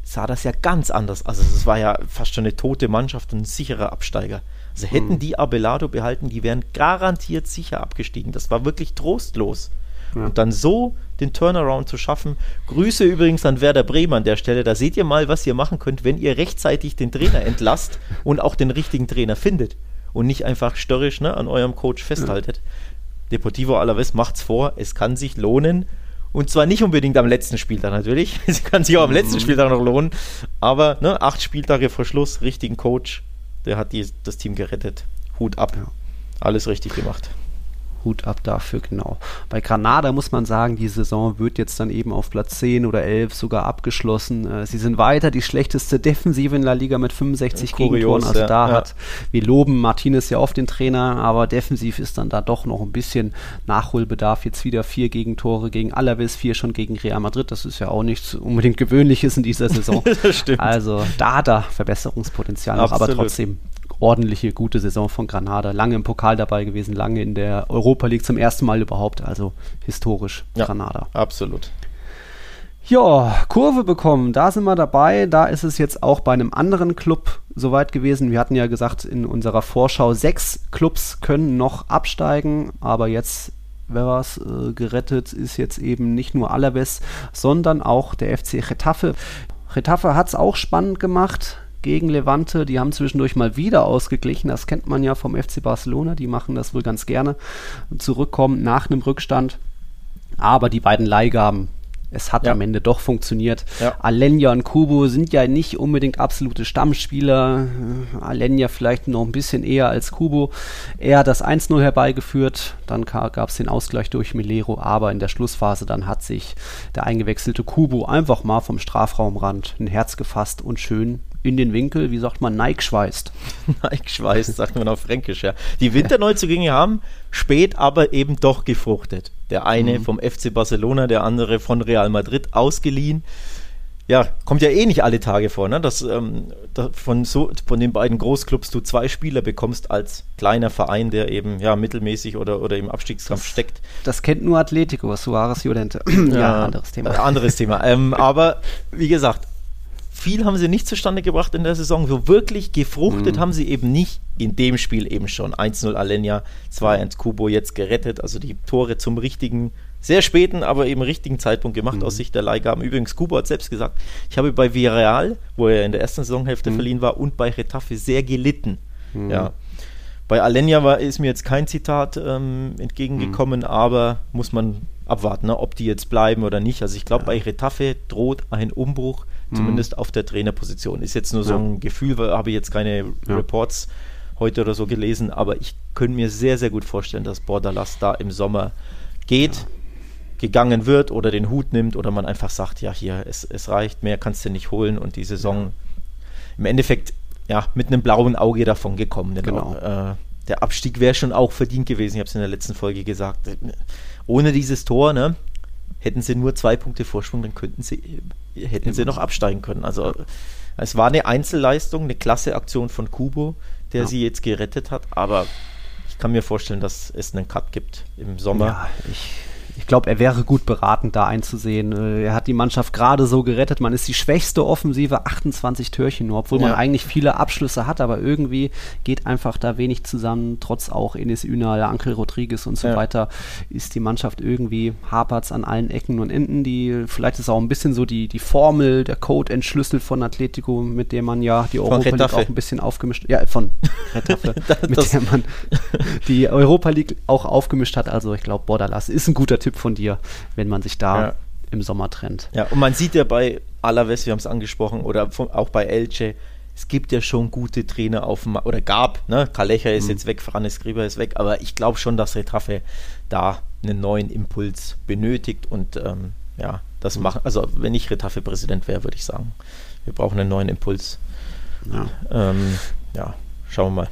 sah das ja ganz anders. Also es war ja fast schon eine tote Mannschaft und ein sicherer Absteiger. Also hätten mhm. die Abelardo behalten, die wären garantiert sicher abgestiegen. Das war wirklich trostlos. Ja. Und dann so den Turnaround zu schaffen. Grüße übrigens an Werder Bremen an der Stelle. Da seht ihr mal, was ihr machen könnt, wenn ihr rechtzeitig den Trainer entlasst und auch den richtigen Trainer findet und nicht einfach störrisch ne, an eurem Coach festhaltet. Ja. Deportivo Alaves macht's vor, es kann sich lohnen. Und zwar nicht unbedingt am letzten Spieltag natürlich. Es kann sich auch am letzten mhm. Spieltag noch lohnen. Aber ne, acht Spieltage vor Schluss, richtigen Coach, der hat die, das Team gerettet. Hut ab. Ja. Alles richtig gemacht. Hut ab dafür, genau. Bei Granada muss man sagen, die Saison wird jetzt dann eben auf Platz 10 oder 11 sogar abgeschlossen. Äh, sie sind weiter die schlechteste Defensive in La Liga mit 65 Kurios, Gegentoren. Also ja, da ja. hat, wir loben Martinez ja oft den Trainer, aber defensiv ist dann da doch noch ein bisschen Nachholbedarf. Jetzt wieder vier Gegentore gegen Alaves, vier schon gegen Real Madrid. Das ist ja auch nichts unbedingt Gewöhnliches in dieser Saison. Also da hat er Verbesserungspotenzial noch, aber trotzdem ordentliche, gute Saison von Granada. Lange im Pokal dabei gewesen, lange in der Europa League zum ersten Mal überhaupt. Also historisch ja, Granada. Absolut. Ja, Kurve bekommen, da sind wir dabei. Da ist es jetzt auch bei einem anderen Club soweit gewesen. Wir hatten ja gesagt in unserer Vorschau, sechs Clubs können noch absteigen, aber jetzt wer was äh, gerettet ist jetzt eben nicht nur Alaves, sondern auch der FC Getafe. Getafe hat es auch spannend gemacht gegen Levante. Die haben zwischendurch mal wieder ausgeglichen. Das kennt man ja vom FC Barcelona. Die machen das wohl ganz gerne. Zurückkommen nach einem Rückstand. Aber die beiden Leihgaben, es hat ja. am Ende doch funktioniert. Ja. Alenia und Kubo sind ja nicht unbedingt absolute Stammspieler. Alenia vielleicht noch ein bisschen eher als Kubo. Er hat das 1-0 herbeigeführt. Dann gab es den Ausgleich durch Milero. Aber in der Schlussphase dann hat sich der eingewechselte Kubo einfach mal vom Strafraumrand ein Herz gefasst und schön in den Winkel, wie sagt man, Nike schweißt. Nike schweißt, sagt man auf Fränkisch, ja. Die Winterneuzugänge haben spät aber eben doch gefruchtet. Der eine mhm. vom FC Barcelona, der andere von Real Madrid ausgeliehen. Ja, kommt ja eh nicht alle Tage vor, ne? dass, ähm, dass von, so, von den beiden Großclubs du zwei Spieler bekommst als kleiner Verein, der eben ja mittelmäßig oder, oder im Abstiegskampf das, steckt. Das kennt nur Atletico, Suarez Jolente. ja, ja, anderes Thema. Anderes Thema. ähm, aber wie gesagt, viel haben sie nicht zustande gebracht in der Saison. So wirklich gefruchtet mhm. haben sie eben nicht in dem Spiel eben schon. 1-0 Alenia, 2-1 Kubo jetzt gerettet. Also die Tore zum richtigen, sehr späten, aber eben richtigen Zeitpunkt gemacht mhm. aus Sicht der Leihgaben. Übrigens, Kubo hat selbst gesagt, ich habe bei Villarreal, wo er in der ersten Saisonhälfte mhm. verliehen war, und bei Retafe sehr gelitten. Mhm. Ja. Bei Alenia war, ist mir jetzt kein Zitat ähm, entgegengekommen, mhm. aber muss man abwarten, ne, ob die jetzt bleiben oder nicht. Also ich glaube, ja. bei Retafe droht ein Umbruch zumindest mhm. auf der Trainerposition. Ist jetzt nur so ein Gefühl, habe ich jetzt keine ja. Reports heute oder so gelesen, aber ich könnte mir sehr, sehr gut vorstellen, dass Bordalas da im Sommer geht, ja. gegangen wird oder den Hut nimmt oder man einfach sagt, ja, hier, es, es reicht, mehr kannst du nicht holen und die Saison im Endeffekt ja, mit einem blauen Auge davon gekommen. Genau. Äh, der Abstieg wäre schon auch verdient gewesen, ich habe es in der letzten Folge gesagt. Ohne dieses Tor, ne, hätten sie nur zwei Punkte Vorsprung, dann könnten sie, hätten sie noch absteigen können. Also es war eine Einzelleistung, eine klasse Aktion von Kubo, der ja. sie jetzt gerettet hat, aber ich kann mir vorstellen, dass es einen Cut gibt im Sommer. Ja, ich ich glaube, er wäre gut beraten, da einzusehen. Äh, er hat die Mannschaft gerade so gerettet. Man ist die schwächste Offensive, 28 Türchen nur, obwohl ja. man eigentlich viele Abschlüsse hat, aber irgendwie geht einfach da wenig zusammen. Trotz auch Enes Ünal, Ankel Rodriguez und so ja. weiter ist die Mannschaft irgendwie hapert an allen Ecken und Enden. Die, vielleicht ist auch ein bisschen so die, die Formel, der Code entschlüsselt von Atletico, mit dem man ja die Europa League auch ein bisschen aufgemischt, ja, von Retafe, mit der man die Europa League auch aufgemischt hat. Also ich glaube, Bordalas ist ein guter Tipp von dir, wenn man sich da ja. im Sommer trennt. Ja, und man sieht ja bei Alaves, wir haben es angesprochen, oder auch bei Elche, es gibt ja schon gute Trainer auf dem, oder gab, ne? Kalecha ist mhm. jetzt weg, Franz Skriber ist weg, aber ich glaube schon, dass Retraffe da einen neuen Impuls benötigt und ähm, ja, das machen, also wenn ich Retafe-Präsident wäre, würde ich sagen, wir brauchen einen neuen Impuls. Ja, ähm, ja schauen wir mal.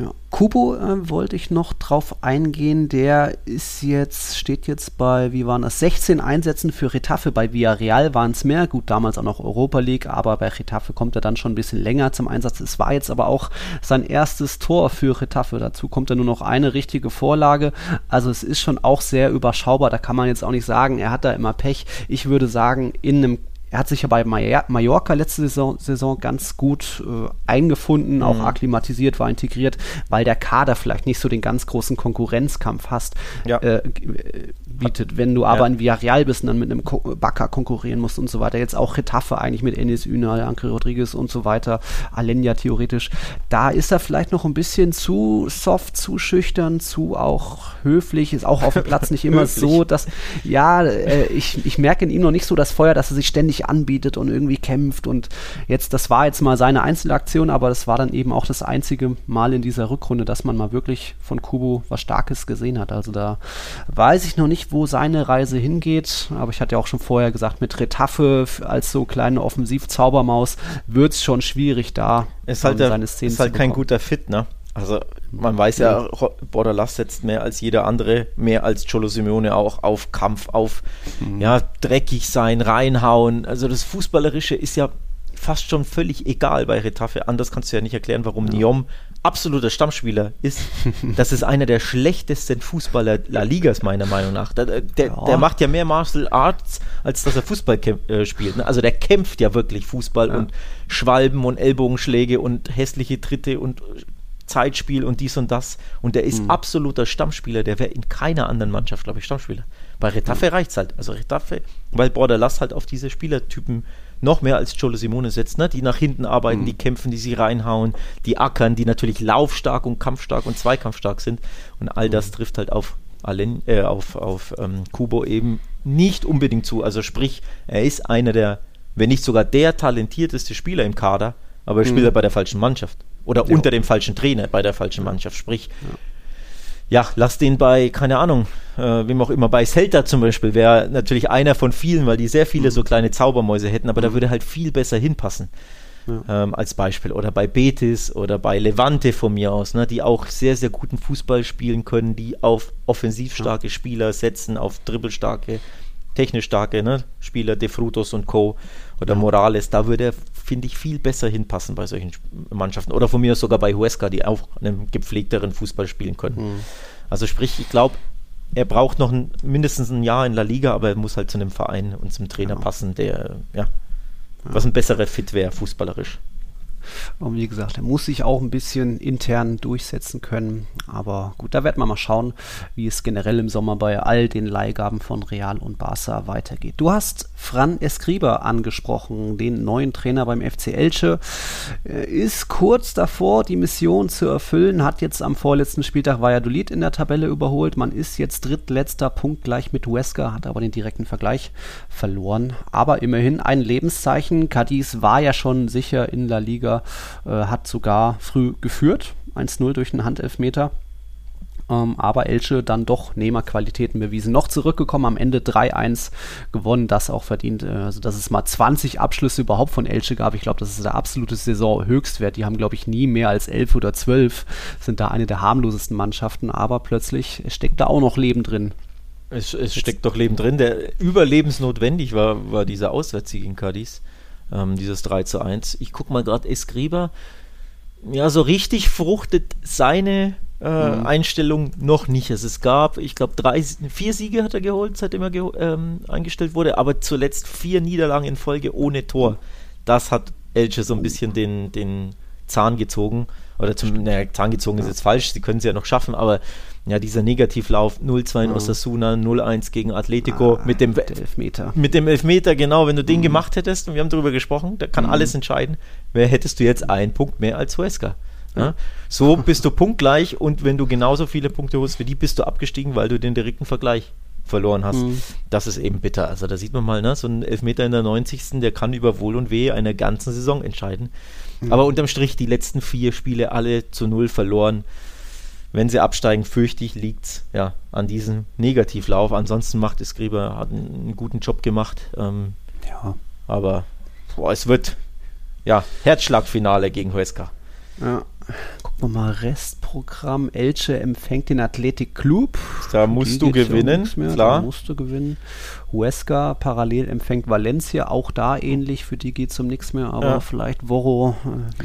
Ja. Kubo äh, wollte ich noch drauf eingehen. Der ist jetzt, steht jetzt bei, wie waren das, 16 Einsätzen für Retafe. Bei Villarreal waren es mehr. Gut, damals auch noch Europa League, aber bei Retafe kommt er dann schon ein bisschen länger zum Einsatz. Es war jetzt aber auch sein erstes Tor für Retafe. Dazu kommt er nur noch eine richtige Vorlage. Also es ist schon auch sehr überschaubar. Da kann man jetzt auch nicht sagen, er hat da immer Pech. Ich würde sagen, in einem er hat sich ja bei Mallorca letzte Saison, Saison ganz gut äh, eingefunden, auch mhm. akklimatisiert, war integriert, weil der Kader vielleicht nicht so den ganz großen Konkurrenzkampf hast, ja. äh, bietet. Wenn du aber ja. in Villarreal bist und dann mit einem Bakker konkurrieren musst und so weiter, jetzt auch Retafe eigentlich mit Enes Ünal, Anke Rodriguez und so weiter, Alenia theoretisch, da ist er vielleicht noch ein bisschen zu soft, zu schüchtern, zu auch höflich, ist auch auf dem Platz nicht immer so, dass, ja, äh, ich, ich merke in ihm noch nicht so das Feuer, dass er sich ständig anbietet und irgendwie kämpft und jetzt, das war jetzt mal seine Einzelaktion, aber das war dann eben auch das einzige Mal in dieser Rückrunde, dass man mal wirklich von Kubo was Starkes gesehen hat. Also da weiß ich noch nicht, wo seine Reise hingeht, aber ich hatte ja auch schon vorher gesagt, mit Retafe als so kleine Offensiv-Zaubermaus wird es schon schwierig da ist halt seine Szenen Ist halt kein guter Fit, ne? Also man weiß ja, Borderlass setzt mehr als jeder andere, mehr als Cholo Simeone auch auf Kampf, auf mhm. ja, dreckig sein, reinhauen. Also das Fußballerische ist ja fast schon völlig egal bei Retafe. Anders kannst du ja nicht erklären, warum ja. Niom absoluter Stammspieler ist. Das ist einer der schlechtesten Fußballer La Ligas, meiner Meinung nach. Der, der, ja. der macht ja mehr Martial Arts, als dass er Fußball äh, spielt. Ne? Also der kämpft ja wirklich Fußball ja. und Schwalben und Ellbogenschläge und hässliche Tritte und Zeitspiel und dies und das. Und der ist mhm. absoluter Stammspieler. Der wäre in keiner anderen Mannschaft, glaube ich, Stammspieler. Bei Retafe mhm. reicht es halt. Also Retafe, weil Borderlass halt auf diese Spielertypen noch mehr als Cholo Simone setzt, ne? die nach hinten arbeiten, mhm. die kämpfen, die sie reinhauen, die ackern, die natürlich laufstark und kampfstark und zweikampfstark sind. Und all das mhm. trifft halt auf, Alen, äh, auf, auf ähm, Kubo eben nicht unbedingt zu. Also sprich, er ist einer der, wenn nicht sogar der talentierteste Spieler im Kader, aber er spielt mhm. bei der falschen Mannschaft. Oder ja. unter dem falschen Trainer bei der falschen Mannschaft. Sprich, ja ja, lass den bei, keine Ahnung, äh, wem auch immer, bei Celta zum Beispiel, wäre natürlich einer von vielen, weil die sehr viele so kleine Zaubermäuse hätten, aber da würde halt viel besser hinpassen. Ja. Ähm, als Beispiel. Oder bei Betis oder bei Levante von mir aus, ne, die auch sehr, sehr guten Fußball spielen können, die auf offensiv starke. Spieler setzen, auf dribbelstarke, technisch starke ne, Spieler, De Frutos und Co. oder. Morales. Da würde er, finde ich, viel besser hinpassen bei solchen Mannschaften. Oder von mir sogar bei Huesca, die auch einen gepflegteren Fußball spielen können. Mhm. Also sprich, ich glaube, er braucht noch ein, mindestens ein Jahr in La Liga, aber er muss halt zu einem Verein und zum Trainer ja. passen, der, ja, was ein besserer Fit wäre, fußballerisch. Und wie gesagt, er muss sich auch ein bisschen intern durchsetzen können. Aber gut, da werden wir mal schauen, wie es generell im Sommer bei all den Leihgaben von Real und Barca weitergeht. Du hast Fran Escriba angesprochen, den neuen Trainer beim FC Elche. Er ist kurz davor, die Mission zu erfüllen, hat jetzt am vorletzten Spieltag Valladolid in der Tabelle überholt. Man ist jetzt drittletzter Punkt gleich mit Huesca, hat aber den direkten Vergleich verloren. Aber immerhin ein Lebenszeichen. Cadiz war ja schon sicher in La Liga äh, hat sogar früh geführt, 1-0 durch einen Handelfmeter. Ähm, aber Elche dann doch Nehmerqualitäten bewiesen. Noch zurückgekommen, am Ende 3-1 gewonnen, das auch verdient. Äh, also, dass es mal 20 Abschlüsse überhaupt von Elche gab. Ich glaube, das ist der absolute Saisonhöchstwert. Die haben, glaube ich, nie mehr als 11 oder 12. Sind da eine der harmlosesten Mannschaften, aber plötzlich steckt da auch noch Leben drin. Es, es steckt doch Leben drin. Der überlebensnotwendig war, war dieser Auswärtssieg in Cadiz ähm, dieses 3 zu 1. Ich gucke mal gerade Escriba. Ja, so richtig fruchtet seine äh, mhm. Einstellung noch nicht. Also es gab, ich glaube, drei, vier Siege hat er geholt, seitdem er ge ähm, eingestellt wurde, aber zuletzt vier Niederlagen in Folge ohne Tor. Das hat Elche so ein bisschen den, den Zahn gezogen. Oder zum, naja, Zahn gezogen ist jetzt falsch, sie können es ja noch schaffen, aber ja, dieser Negativlauf 0-2 in mhm. Osasuna, 0-1 gegen Atletico ah, mit dem Elfmeter. Mit dem Elfmeter, genau. Wenn du den mhm. gemacht hättest, und wir haben darüber gesprochen, da kann mhm. alles entscheiden, wer hättest du jetzt einen Punkt mehr als Huesca. Ja? So bist du punktgleich und wenn du genauso viele Punkte holst wie die, bist du abgestiegen, weil du den direkten Vergleich verloren hast. Mhm. Das ist eben bitter. Also da sieht man mal, ne, so ein Elfmeter in der 90. der kann über Wohl und Weh einer ganzen Saison entscheiden. Mhm. Aber unterm Strich die letzten vier Spiele alle zu null verloren wenn sie absteigen, fürchte ich, liegt es ja, an diesem Negativlauf. Ansonsten macht es Grieber, hat einen, einen guten Job gemacht. Ähm, ja. Aber boah, es wird ja Herzschlagfinale gegen Huesca. Ja. Gucken wir mal, Restprogramm. Elche empfängt den Athletic Club. Da musst du gewinnen, klar. Da musst du gewinnen. Huesca parallel empfängt Valencia, auch da ähnlich, für die geht es um nichts mehr, aber ja. vielleicht Voro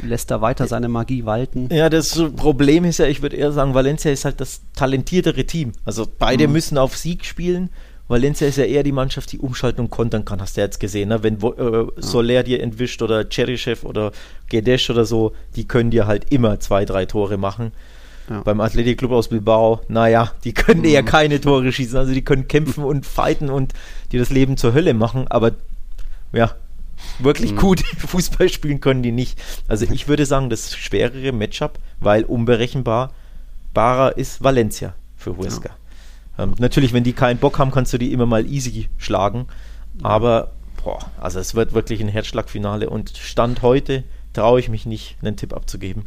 äh, lässt da weiter seine Magie walten. Ja, das Problem ist ja, ich würde eher sagen, Valencia ist halt das talentiertere Team. Also beide mhm. müssen auf Sieg spielen. Valencia ist ja eher die Mannschaft, die umschalten und kontern kann, hast du ja jetzt gesehen. Ne? Wenn äh, Soler dir entwischt oder Cheryshev oder Gedesh oder so, die können dir halt immer zwei, drei Tore machen. Ja. Beim Athletic aus Bilbao, naja, die können mhm. eher keine Tore schießen. Also die können kämpfen und fighten und dir das Leben zur Hölle machen, aber ja, wirklich mhm. gut Fußball spielen können die nicht. Also ich würde sagen, das schwerere Matchup, weil unberechenbar barer ist Valencia für Huesca. Ja. Ähm, natürlich, wenn die keinen Bock haben, kannst du die immer mal easy schlagen. Aber, boah, also es wird wirklich ein Herzschlagfinale und Stand heute traue ich mich nicht, einen Tipp abzugeben.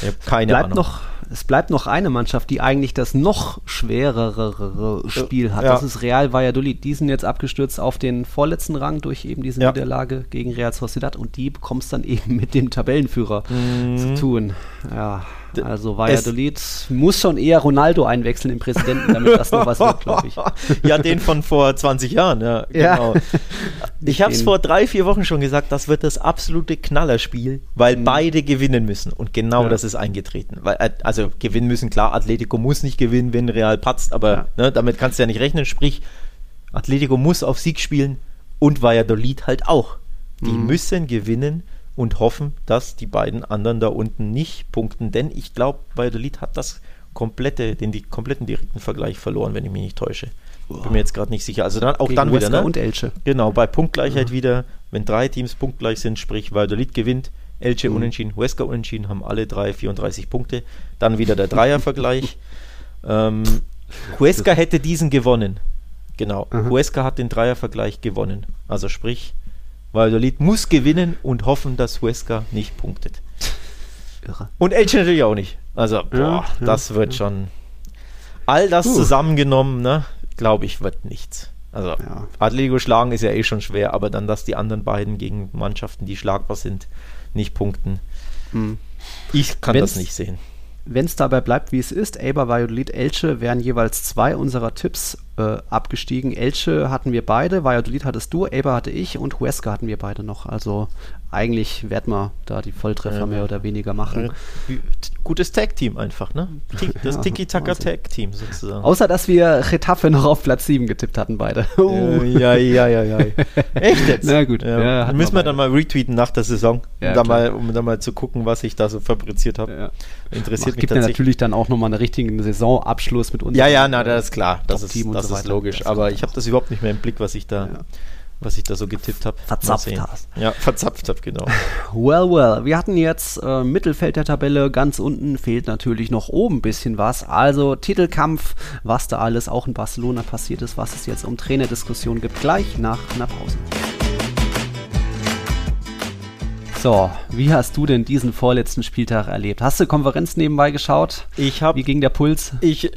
Ich habe keine bleibt Ahnung. Noch, es bleibt noch eine Mannschaft, die eigentlich das noch schwerere Spiel hat. Ja. Das ist Real Valladolid. Die sind jetzt abgestürzt auf den vorletzten Rang durch eben diese ja. Niederlage gegen Real Sociedad und die bekommst dann eben mit dem Tabellenführer mhm. zu tun. Ja, also Valladolid es muss schon eher Ronaldo einwechseln, im Präsidenten, damit das noch was wird, glaube ich. ja, den von vor 20 Jahren, ja, genau. Ja. Ich habe es vor drei, vier Wochen schon gesagt, das wird das absolute Knallerspiel, weil mhm. beide gewinnen müssen. Und genau ja. das ist eingetreten. Weil, äh, also gewinnen müssen, klar, Atletico muss nicht gewinnen, wenn Real patzt, aber ja. ne, damit kannst du ja nicht rechnen. Sprich, Atletico muss auf Sieg spielen und Valladolid halt auch. Die mhm. müssen gewinnen und hoffen, dass die beiden anderen da unten nicht punkten, denn ich glaube, Valladolid hat das komplette, den die kompletten direkten Vergleich verloren, wenn ich mich nicht täusche. Bin mir jetzt gerade nicht sicher. Also dann, auch Gegen dann wieder, ne? und Elche. Genau, bei Punktgleichheit ja. wieder, wenn drei Teams punktgleich sind, sprich Valladolid gewinnt, Elche mhm. unentschieden, Huesca unentschieden, haben alle drei 34 Punkte. Dann wieder der Dreiervergleich. ähm, Huesca hätte diesen gewonnen. Genau. Aha. Huesca hat den Dreiervergleich gewonnen. Also sprich, Valladolid muss gewinnen und hoffen, dass Huesca nicht punktet. Irre. Und Elche natürlich auch nicht. Also, boah, ja, das wird ja. schon. All das uh. zusammengenommen, ne, glaube ich, wird nichts. Also, ja. Atletico schlagen ist ja eh schon schwer, aber dann, dass die anderen beiden gegen Mannschaften, die schlagbar sind, nicht punkten. Hm. Ich kann Wenn's, das nicht sehen. Wenn es dabei bleibt, wie es ist, Eber, Valladolid, Elche wären jeweils zwei unserer Tipps äh, abgestiegen. Elche hatten wir beide, Valladolid hattest du, Eber hatte ich und Huesca hatten wir beide noch. Also eigentlich werden wir da die Volltreffer ja, mehr oder weniger machen. Gutes Tag-Team einfach, ne? Das ja, Tiki-Taka-Tag-Team sozusagen. Außer, dass wir Retafe noch auf Platz 7 getippt hatten, beide. Uh. Ja, ja, ja, ja. Echt jetzt? Na gut. Ja, ja müssen wir dann mal retweeten nach der Saison, um, da mal, um dann mal zu gucken, was ich da so fabriziert habe. Interessiert Macht, mich gibt ja natürlich dann auch nochmal einen richtigen Saisonabschluss mit uns. Ja, ja, na, das ist klar. Das ist, das ist logisch. Aber ich habe das überhaupt nicht mehr im Blick, was ich da was ich da so getippt habe. Verzapft hast. Ja, verzapft habe, genau. Well, well. Wir hatten jetzt äh, Mittelfeld der Tabelle, ganz unten fehlt natürlich noch oben ein bisschen was. Also Titelkampf, was da alles auch in Barcelona passiert ist, was es jetzt um Trainerdiskussionen gibt, gleich nach einer Pause. So, wie hast du denn diesen vorletzten Spieltag erlebt? Hast du Konferenz nebenbei geschaut? Ich habe. Wie ging der Puls? Ich,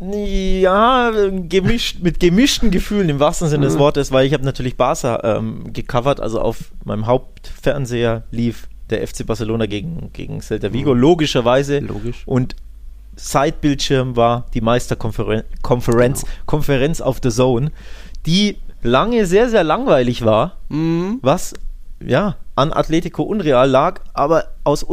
ja, gemischt, mit gemischten Gefühlen im wahrsten Sinne des mhm. Wortes, weil ich habe natürlich Barca ähm, gecovert, also auf meinem Hauptfernseher lief der FC Barcelona gegen, gegen Celta Vigo, mhm. logischerweise. Logisch. Und Seitbildschirm war die Meisterkonferenz Konferenz, genau. Konferenz auf The Zone, die lange sehr, sehr langweilig war, mhm. was ja, an Atletico Unreal lag, aber aus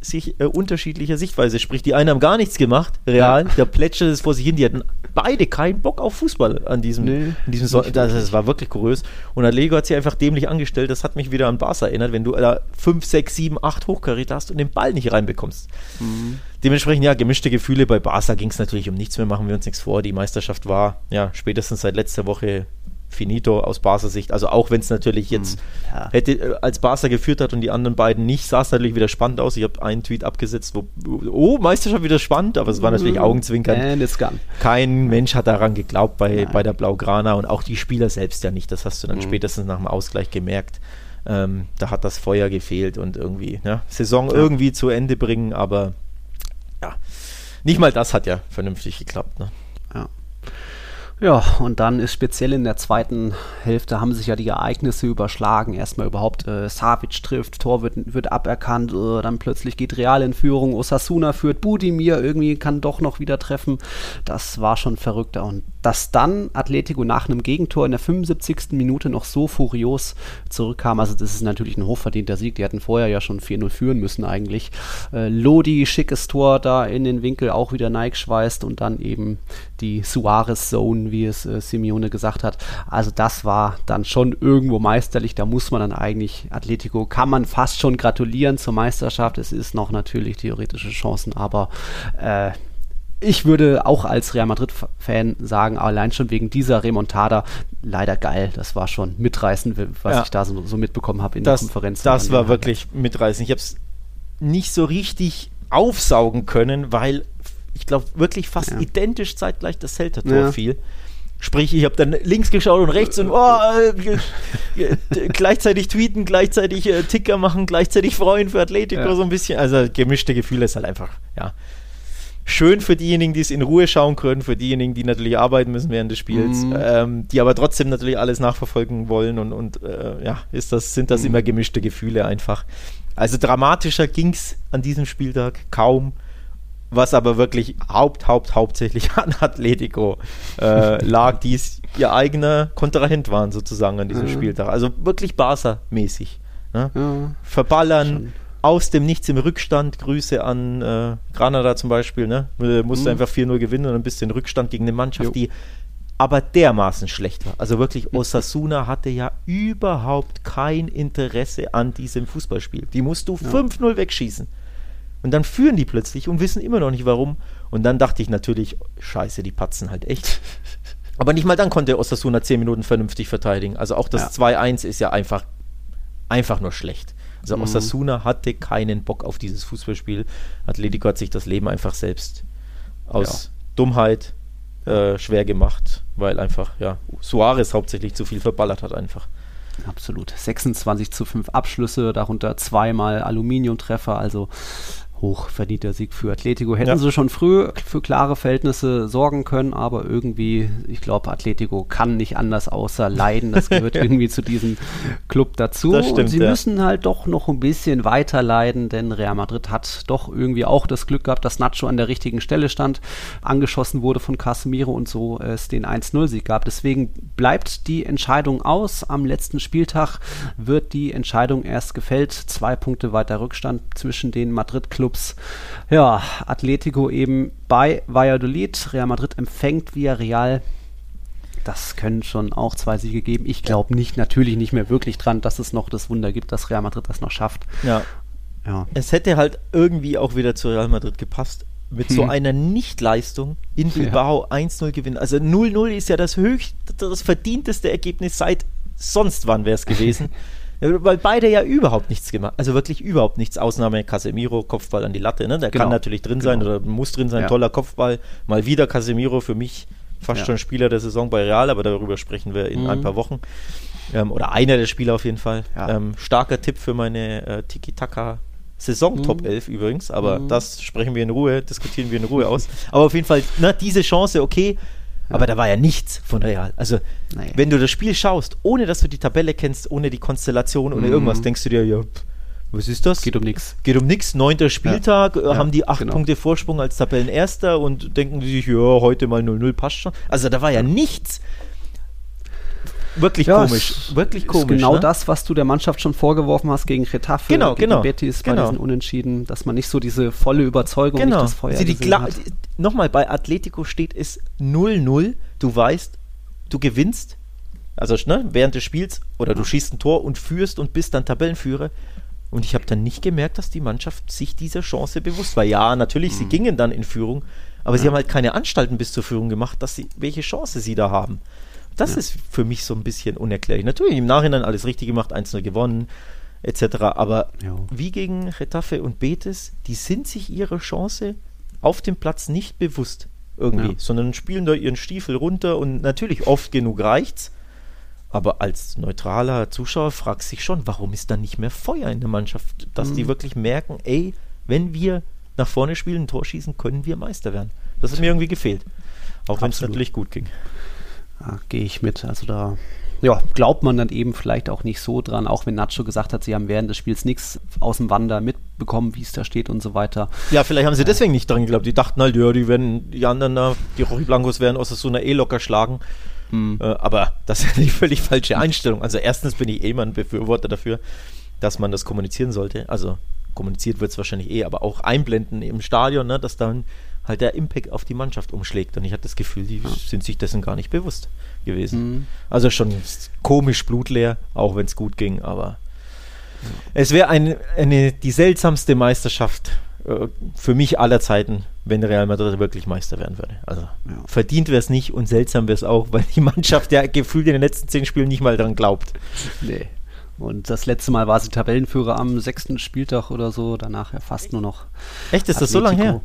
sich, äh, unterschiedlicher Sichtweise. Sprich, die einen haben gar nichts gemacht, Real, ja. der plätschert es vor sich hin, die hatten beide keinen Bock auf Fußball an diesem, nee, diesem so das, das, war wirklich kurios. Und Atletico hat sich einfach dämlich angestellt, das hat mich wieder an Barca erinnert, wenn du da 5, 6, 7, 8 Hochkaräter hast und den Ball nicht reinbekommst. Mhm. Dementsprechend, ja, gemischte Gefühle. Bei Barca ging es natürlich um nichts mehr, machen wir uns nichts vor. Die Meisterschaft war, ja, spätestens seit letzter Woche finito aus Barca Sicht. Also auch wenn es natürlich jetzt hm, ja. hätte äh, als Barca geführt hat und die anderen beiden nicht, sah es natürlich wieder spannend aus. Ich habe einen Tweet abgesetzt, wo oh Meisterschaft wieder spannend, aber es war natürlich hm. Augenzwinkern. Kein Mensch hat daran geglaubt bei, bei der Blaugrana und auch die Spieler selbst ja nicht. Das hast du dann mhm. spätestens nach dem Ausgleich gemerkt. Ähm, da hat das Feuer gefehlt und irgendwie ja, Saison ja. irgendwie zu Ende bringen, aber ja nicht mal das hat ja vernünftig geklappt. Ne? Ja. Und dann ist speziell in der zweiten Hälfte haben sich ja die Ereignisse überschlagen. Erstmal überhaupt äh, Savic trifft, Tor wird, wird aberkannt, äh, dann plötzlich geht Real in Führung, Osasuna führt, Budimir irgendwie kann doch noch wieder treffen. Das war schon verrückter. Und dass dann Atletico nach einem Gegentor in der 75. Minute noch so furios zurückkam, also das ist natürlich ein hochverdienter Sieg. Die hatten vorher ja schon 4-0 führen müssen eigentlich. Äh, Lodi, schickes Tor da in den Winkel auch wieder Nike schweißt und dann eben die Suarez-Zone, wie es äh, Simeone gesagt hat. Also das war dann schon irgendwo meisterlich. Da muss man dann eigentlich, Atletico kann man fast schon gratulieren zur Meisterschaft. Es ist noch natürlich theoretische Chancen, aber äh, ich würde auch als Real Madrid-Fan sagen, allein schon wegen dieser Remontada, leider geil. Das war schon mitreißend, was ja. ich da so, so mitbekommen habe in das, der Konferenz. Das war wirklich mitreißend. Ich habe es nicht so richtig aufsaugen können, weil ich glaube, wirklich fast ja. identisch zeitgleich das Celta-Tor ja. fiel. Sprich, ich habe dann links geschaut und rechts und oh, äh, gleichzeitig tweeten, gleichzeitig äh, Ticker machen, gleichzeitig freuen für Atletico ja. so ein bisschen. Also gemischte Gefühle ist halt einfach, ja. Schön für diejenigen, die es in Ruhe schauen können, für diejenigen, die natürlich arbeiten müssen während des Spiels, mhm. ähm, die aber trotzdem natürlich alles nachverfolgen wollen und, und äh, ja, ist das, sind das mhm. immer gemischte Gefühle einfach. Also dramatischer ging es an diesem Spieltag kaum was aber wirklich haupt, haupt, hauptsächlich an Atletico äh, lag, die es ihr eigener Kontrahent waren sozusagen an diesem ja. Spieltag. Also wirklich Barca-mäßig. Ne? Ja. Verballern, Schon. aus dem Nichts im Rückstand. Grüße an äh, Granada zum Beispiel. Ne? Musste mhm. einfach 4-0 gewinnen und ein bisschen Rückstand gegen eine Mannschaft, jo. die aber dermaßen schlecht war. Also wirklich, Osasuna hatte ja überhaupt kein Interesse an diesem Fußballspiel. Die musst du ja. 5-0 wegschießen. Und dann führen die plötzlich und wissen immer noch nicht warum. Und dann dachte ich natürlich, scheiße, die patzen halt echt. Aber nicht mal dann konnte Osasuna 10 Minuten vernünftig verteidigen. Also auch das ja. 2-1 ist ja einfach, einfach nur schlecht. Also mhm. Osasuna hatte keinen Bock auf dieses Fußballspiel. Atletico hat sich das Leben einfach selbst aus ja. Dummheit äh, schwer gemacht, weil einfach, ja, Suarez hauptsächlich zu viel verballert hat einfach. Absolut. 26 zu 5 Abschlüsse, darunter zweimal Aluminiumtreffer, also hochverdienter Sieg für Atletico. Hätten ja. sie schon früh für klare Verhältnisse sorgen können, aber irgendwie, ich glaube, Atletico kann nicht anders außer leiden. Das gehört irgendwie zu diesem Club dazu. Stimmt, Und sie ja. müssen halt doch noch ein bisschen weiter leiden, denn Real Madrid hat doch irgendwie auch das Glück gehabt, dass Nacho an der richtigen Stelle stand, angeschossen wurde von Casemiro und so es den 1-0-Sieg gab. Deswegen bleibt die Entscheidung aus. Am letzten Spieltag wird die Entscheidung erst gefällt. Zwei Punkte weiter Rückstand zwischen den Madrid-Clubs Clubs. Ja, Atletico eben bei Valladolid. Real Madrid empfängt via Real. Das können schon auch zwei Siege geben. Ich glaube nicht, natürlich nicht mehr wirklich dran, dass es noch das Wunder gibt, dass Real Madrid das noch schafft. Ja. ja. Es hätte halt irgendwie auch wieder zu Real Madrid gepasst. Mit hm. so einer Nichtleistung in Bilbao ja. 1-0 gewinnen. Also 0-0 ist ja das höchste, das verdienteste Ergebnis seit sonst wann wäre es gewesen. Weil beide ja überhaupt nichts gemacht Also wirklich überhaupt nichts. Ausnahme Casemiro, Kopfball an die Latte. Ne? Der genau. kann natürlich drin sein genau. oder muss drin sein. Ja. Toller Kopfball. Mal wieder Casemiro für mich fast ja. schon Spieler der Saison bei Real, aber darüber sprechen wir in mhm. ein paar Wochen. Ähm, oder einer der Spieler auf jeden Fall. Ja. Ähm, starker Tipp für meine äh, Tiki-Taka Saison mhm. Top 11 übrigens, aber mhm. das sprechen wir in Ruhe, diskutieren wir in Ruhe aus. Aber auf jeden Fall, na, ne, diese Chance, okay, aber da war ja nichts von Real. Also, naja. wenn du das Spiel schaust, ohne dass du die Tabelle kennst, ohne die Konstellation, ohne mhm. irgendwas, denkst du dir, ja, was ist das? Geht um nichts. Geht um nichts. Neunter Spieltag, ja. haben die acht genau. Punkte Vorsprung als Tabellenerster und denken sich, ja, heute mal 0-0 passt schon. Also, da war ja nichts. Wirklich ja, komisch. Wirklich komisch. genau ne? das, was du der Mannschaft schon vorgeworfen hast gegen Retafe, genau, gegen genau, Betis genau. bei diesen Unentschieden, dass man nicht so diese volle Überzeugung, genau. nicht das Feuer also die hat. Nochmal, bei Atletico steht es 0-0. Du weißt, du gewinnst, also ne, während des Spiels, oder du schießt ein Tor und führst und bist dann Tabellenführer. Und ich habe dann nicht gemerkt, dass die Mannschaft sich dieser Chance bewusst war. Ja, natürlich, mhm. sie gingen dann in Führung, aber ja. sie haben halt keine Anstalten bis zur Führung gemacht, dass sie, welche Chance sie da haben. Das ja. ist für mich so ein bisschen unerklärlich. Natürlich im Nachhinein alles richtig gemacht, 1-0 gewonnen, etc. Aber ja. wie gegen Retafe und Betis, die sind sich ihrer Chance auf dem Platz nicht bewusst irgendwie, ja. sondern spielen da ihren Stiefel runter und natürlich oft genug reicht's. Aber als neutraler Zuschauer fragst du dich schon, warum ist da nicht mehr Feuer in der Mannschaft, dass mhm. die wirklich merken, ey, wenn wir nach vorne spielen, ein Tor schießen, können wir Meister werden. Das hat mir irgendwie gefehlt. Auch wenn es natürlich gut ging. Ja, Gehe ich mit. Also da ja, glaubt man dann eben vielleicht auch nicht so dran, auch wenn Nacho gesagt hat, sie haben während des Spiels nichts aus dem Wander mitbekommen, wie es da steht und so weiter. Ja, vielleicht haben sie deswegen nicht dran geglaubt. Die dachten halt, ja, die werden, die anderen da, die Rochi Blancos werden aus so einer eh locker schlagen. Hm. Äh, aber das ist eine völlig falsche Einstellung. Also erstens bin ich eh mal ein Befürworter dafür, dass man das kommunizieren sollte. Also kommuniziert wird es wahrscheinlich eh, aber auch einblenden im Stadion, ne, dass dann halt der Impact auf die Mannschaft umschlägt. Und ich hatte das Gefühl, die ja. sind sich dessen gar nicht bewusst gewesen. Mhm. Also schon komisch blutleer, auch wenn es gut ging, aber ja. es wäre eine, eine, die seltsamste Meisterschaft äh, für mich aller Zeiten, wenn Real Madrid wirklich Meister werden würde. Also ja. verdient wäre es nicht und seltsam wäre es auch, weil die Mannschaft ja gefühlt in den letzten zehn Spielen nicht mal dran glaubt. Nee. Und das letzte Mal war sie Tabellenführer am sechsten Spieltag oder so, danach ja fast nur noch. Echt, ist Atletico. das so lange her?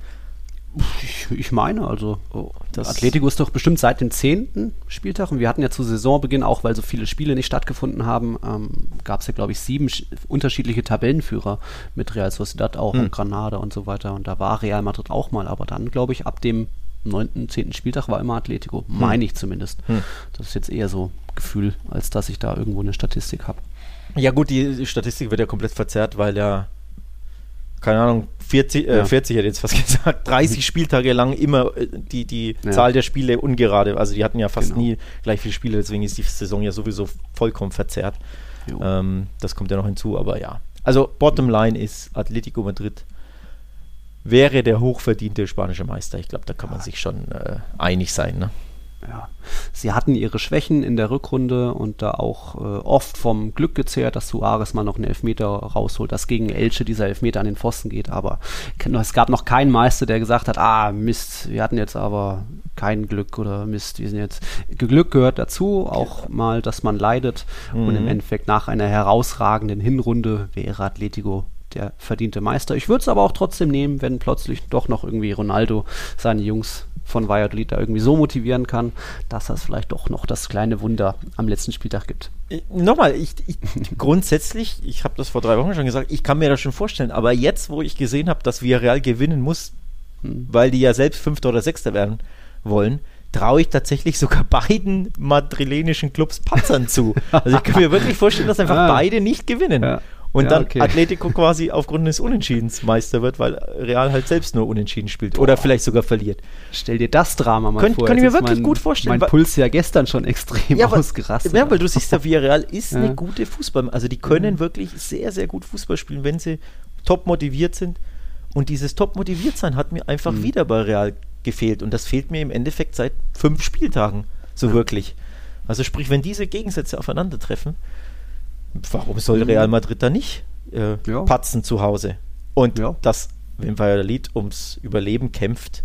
Ich, ich, meine, also oh, das Atletico ist doch bestimmt seit dem zehnten Spieltag und wir hatten ja zu Saisonbeginn, auch weil so viele Spiele nicht stattgefunden haben, ähm, gab es ja, glaube ich, sieben unterschiedliche Tabellenführer mit Real Sociedad auch hm. und Granada und so weiter. Und da war Real Madrid auch mal, aber dann, glaube ich, ab dem neunten, zehnten Spieltag war immer Atletico, hm. meine ich zumindest. Hm. Das ist jetzt eher so Gefühl, als dass ich da irgendwo eine Statistik habe. Ja gut, die Statistik wird ja komplett verzerrt, weil ja keine Ahnung, 40, äh, ja. 40 hätte jetzt fast gesagt, 30 Spieltage lang immer äh, die, die ja. Zahl der Spiele ungerade. Also die hatten ja fast genau. nie gleich viele Spiele, deswegen ist die Saison ja sowieso vollkommen verzerrt. Ähm, das kommt ja noch hinzu, aber ja. Also Bottom Line ist, Atletico Madrid wäre der hochverdiente spanische Meister. Ich glaube, da kann man sich schon äh, einig sein. Ne? Ja, sie hatten ihre Schwächen in der Rückrunde und da auch äh, oft vom Glück gezehrt, dass Suarez mal noch einen Elfmeter rausholt, dass gegen Elche dieser Elfmeter an den Pfosten geht. Aber es gab noch keinen Meister, der gesagt hat, ah Mist, wir hatten jetzt aber kein Glück oder Mist, wir sind jetzt Glück gehört dazu, auch mal, dass man leidet mhm. und im Endeffekt nach einer herausragenden Hinrunde wäre Atletico der verdiente Meister. Ich würde es aber auch trotzdem nehmen, wenn plötzlich doch noch irgendwie Ronaldo seine Jungs von Valladolid da irgendwie so motivieren kann, dass es vielleicht doch noch das kleine Wunder am letzten Spieltag gibt. Äh, nochmal, ich, ich grundsätzlich, ich habe das vor drei Wochen schon gesagt, ich kann mir das schon vorstellen, aber jetzt, wo ich gesehen habe, dass Villarreal gewinnen muss, hm. weil die ja selbst Fünfter oder Sechster werden wollen, traue ich tatsächlich sogar beiden madrilenischen Clubs Patzern zu. Also ich kann mir wirklich vorstellen, dass einfach ah. beide nicht gewinnen. Ja und ja, dann okay. Atletico quasi aufgrund des Unentschiedens Meister wird, weil Real halt selbst nur Unentschieden spielt Boah. oder vielleicht sogar verliert. Stell dir das Drama mal Könnt, vor. Kann ich mir wirklich mein, gut vorstellen. Mein Puls ja gestern schon extrem ja, ausgerastet. Ja, weil du siehst ja, Real ist ja. eine gute Fußball. Also die können mhm. wirklich sehr, sehr gut Fußball spielen, wenn sie top motiviert sind. Und dieses top motiviert sein hat mir einfach mhm. wieder bei Real gefehlt. Und das fehlt mir im Endeffekt seit fünf Spieltagen so ja. wirklich. Also sprich, wenn diese Gegensätze aufeinandertreffen, warum soll mhm. Real Madrid da nicht äh, ja. patzen zu Hause? Und ja. das, wenn Valladolid ums Überleben kämpft,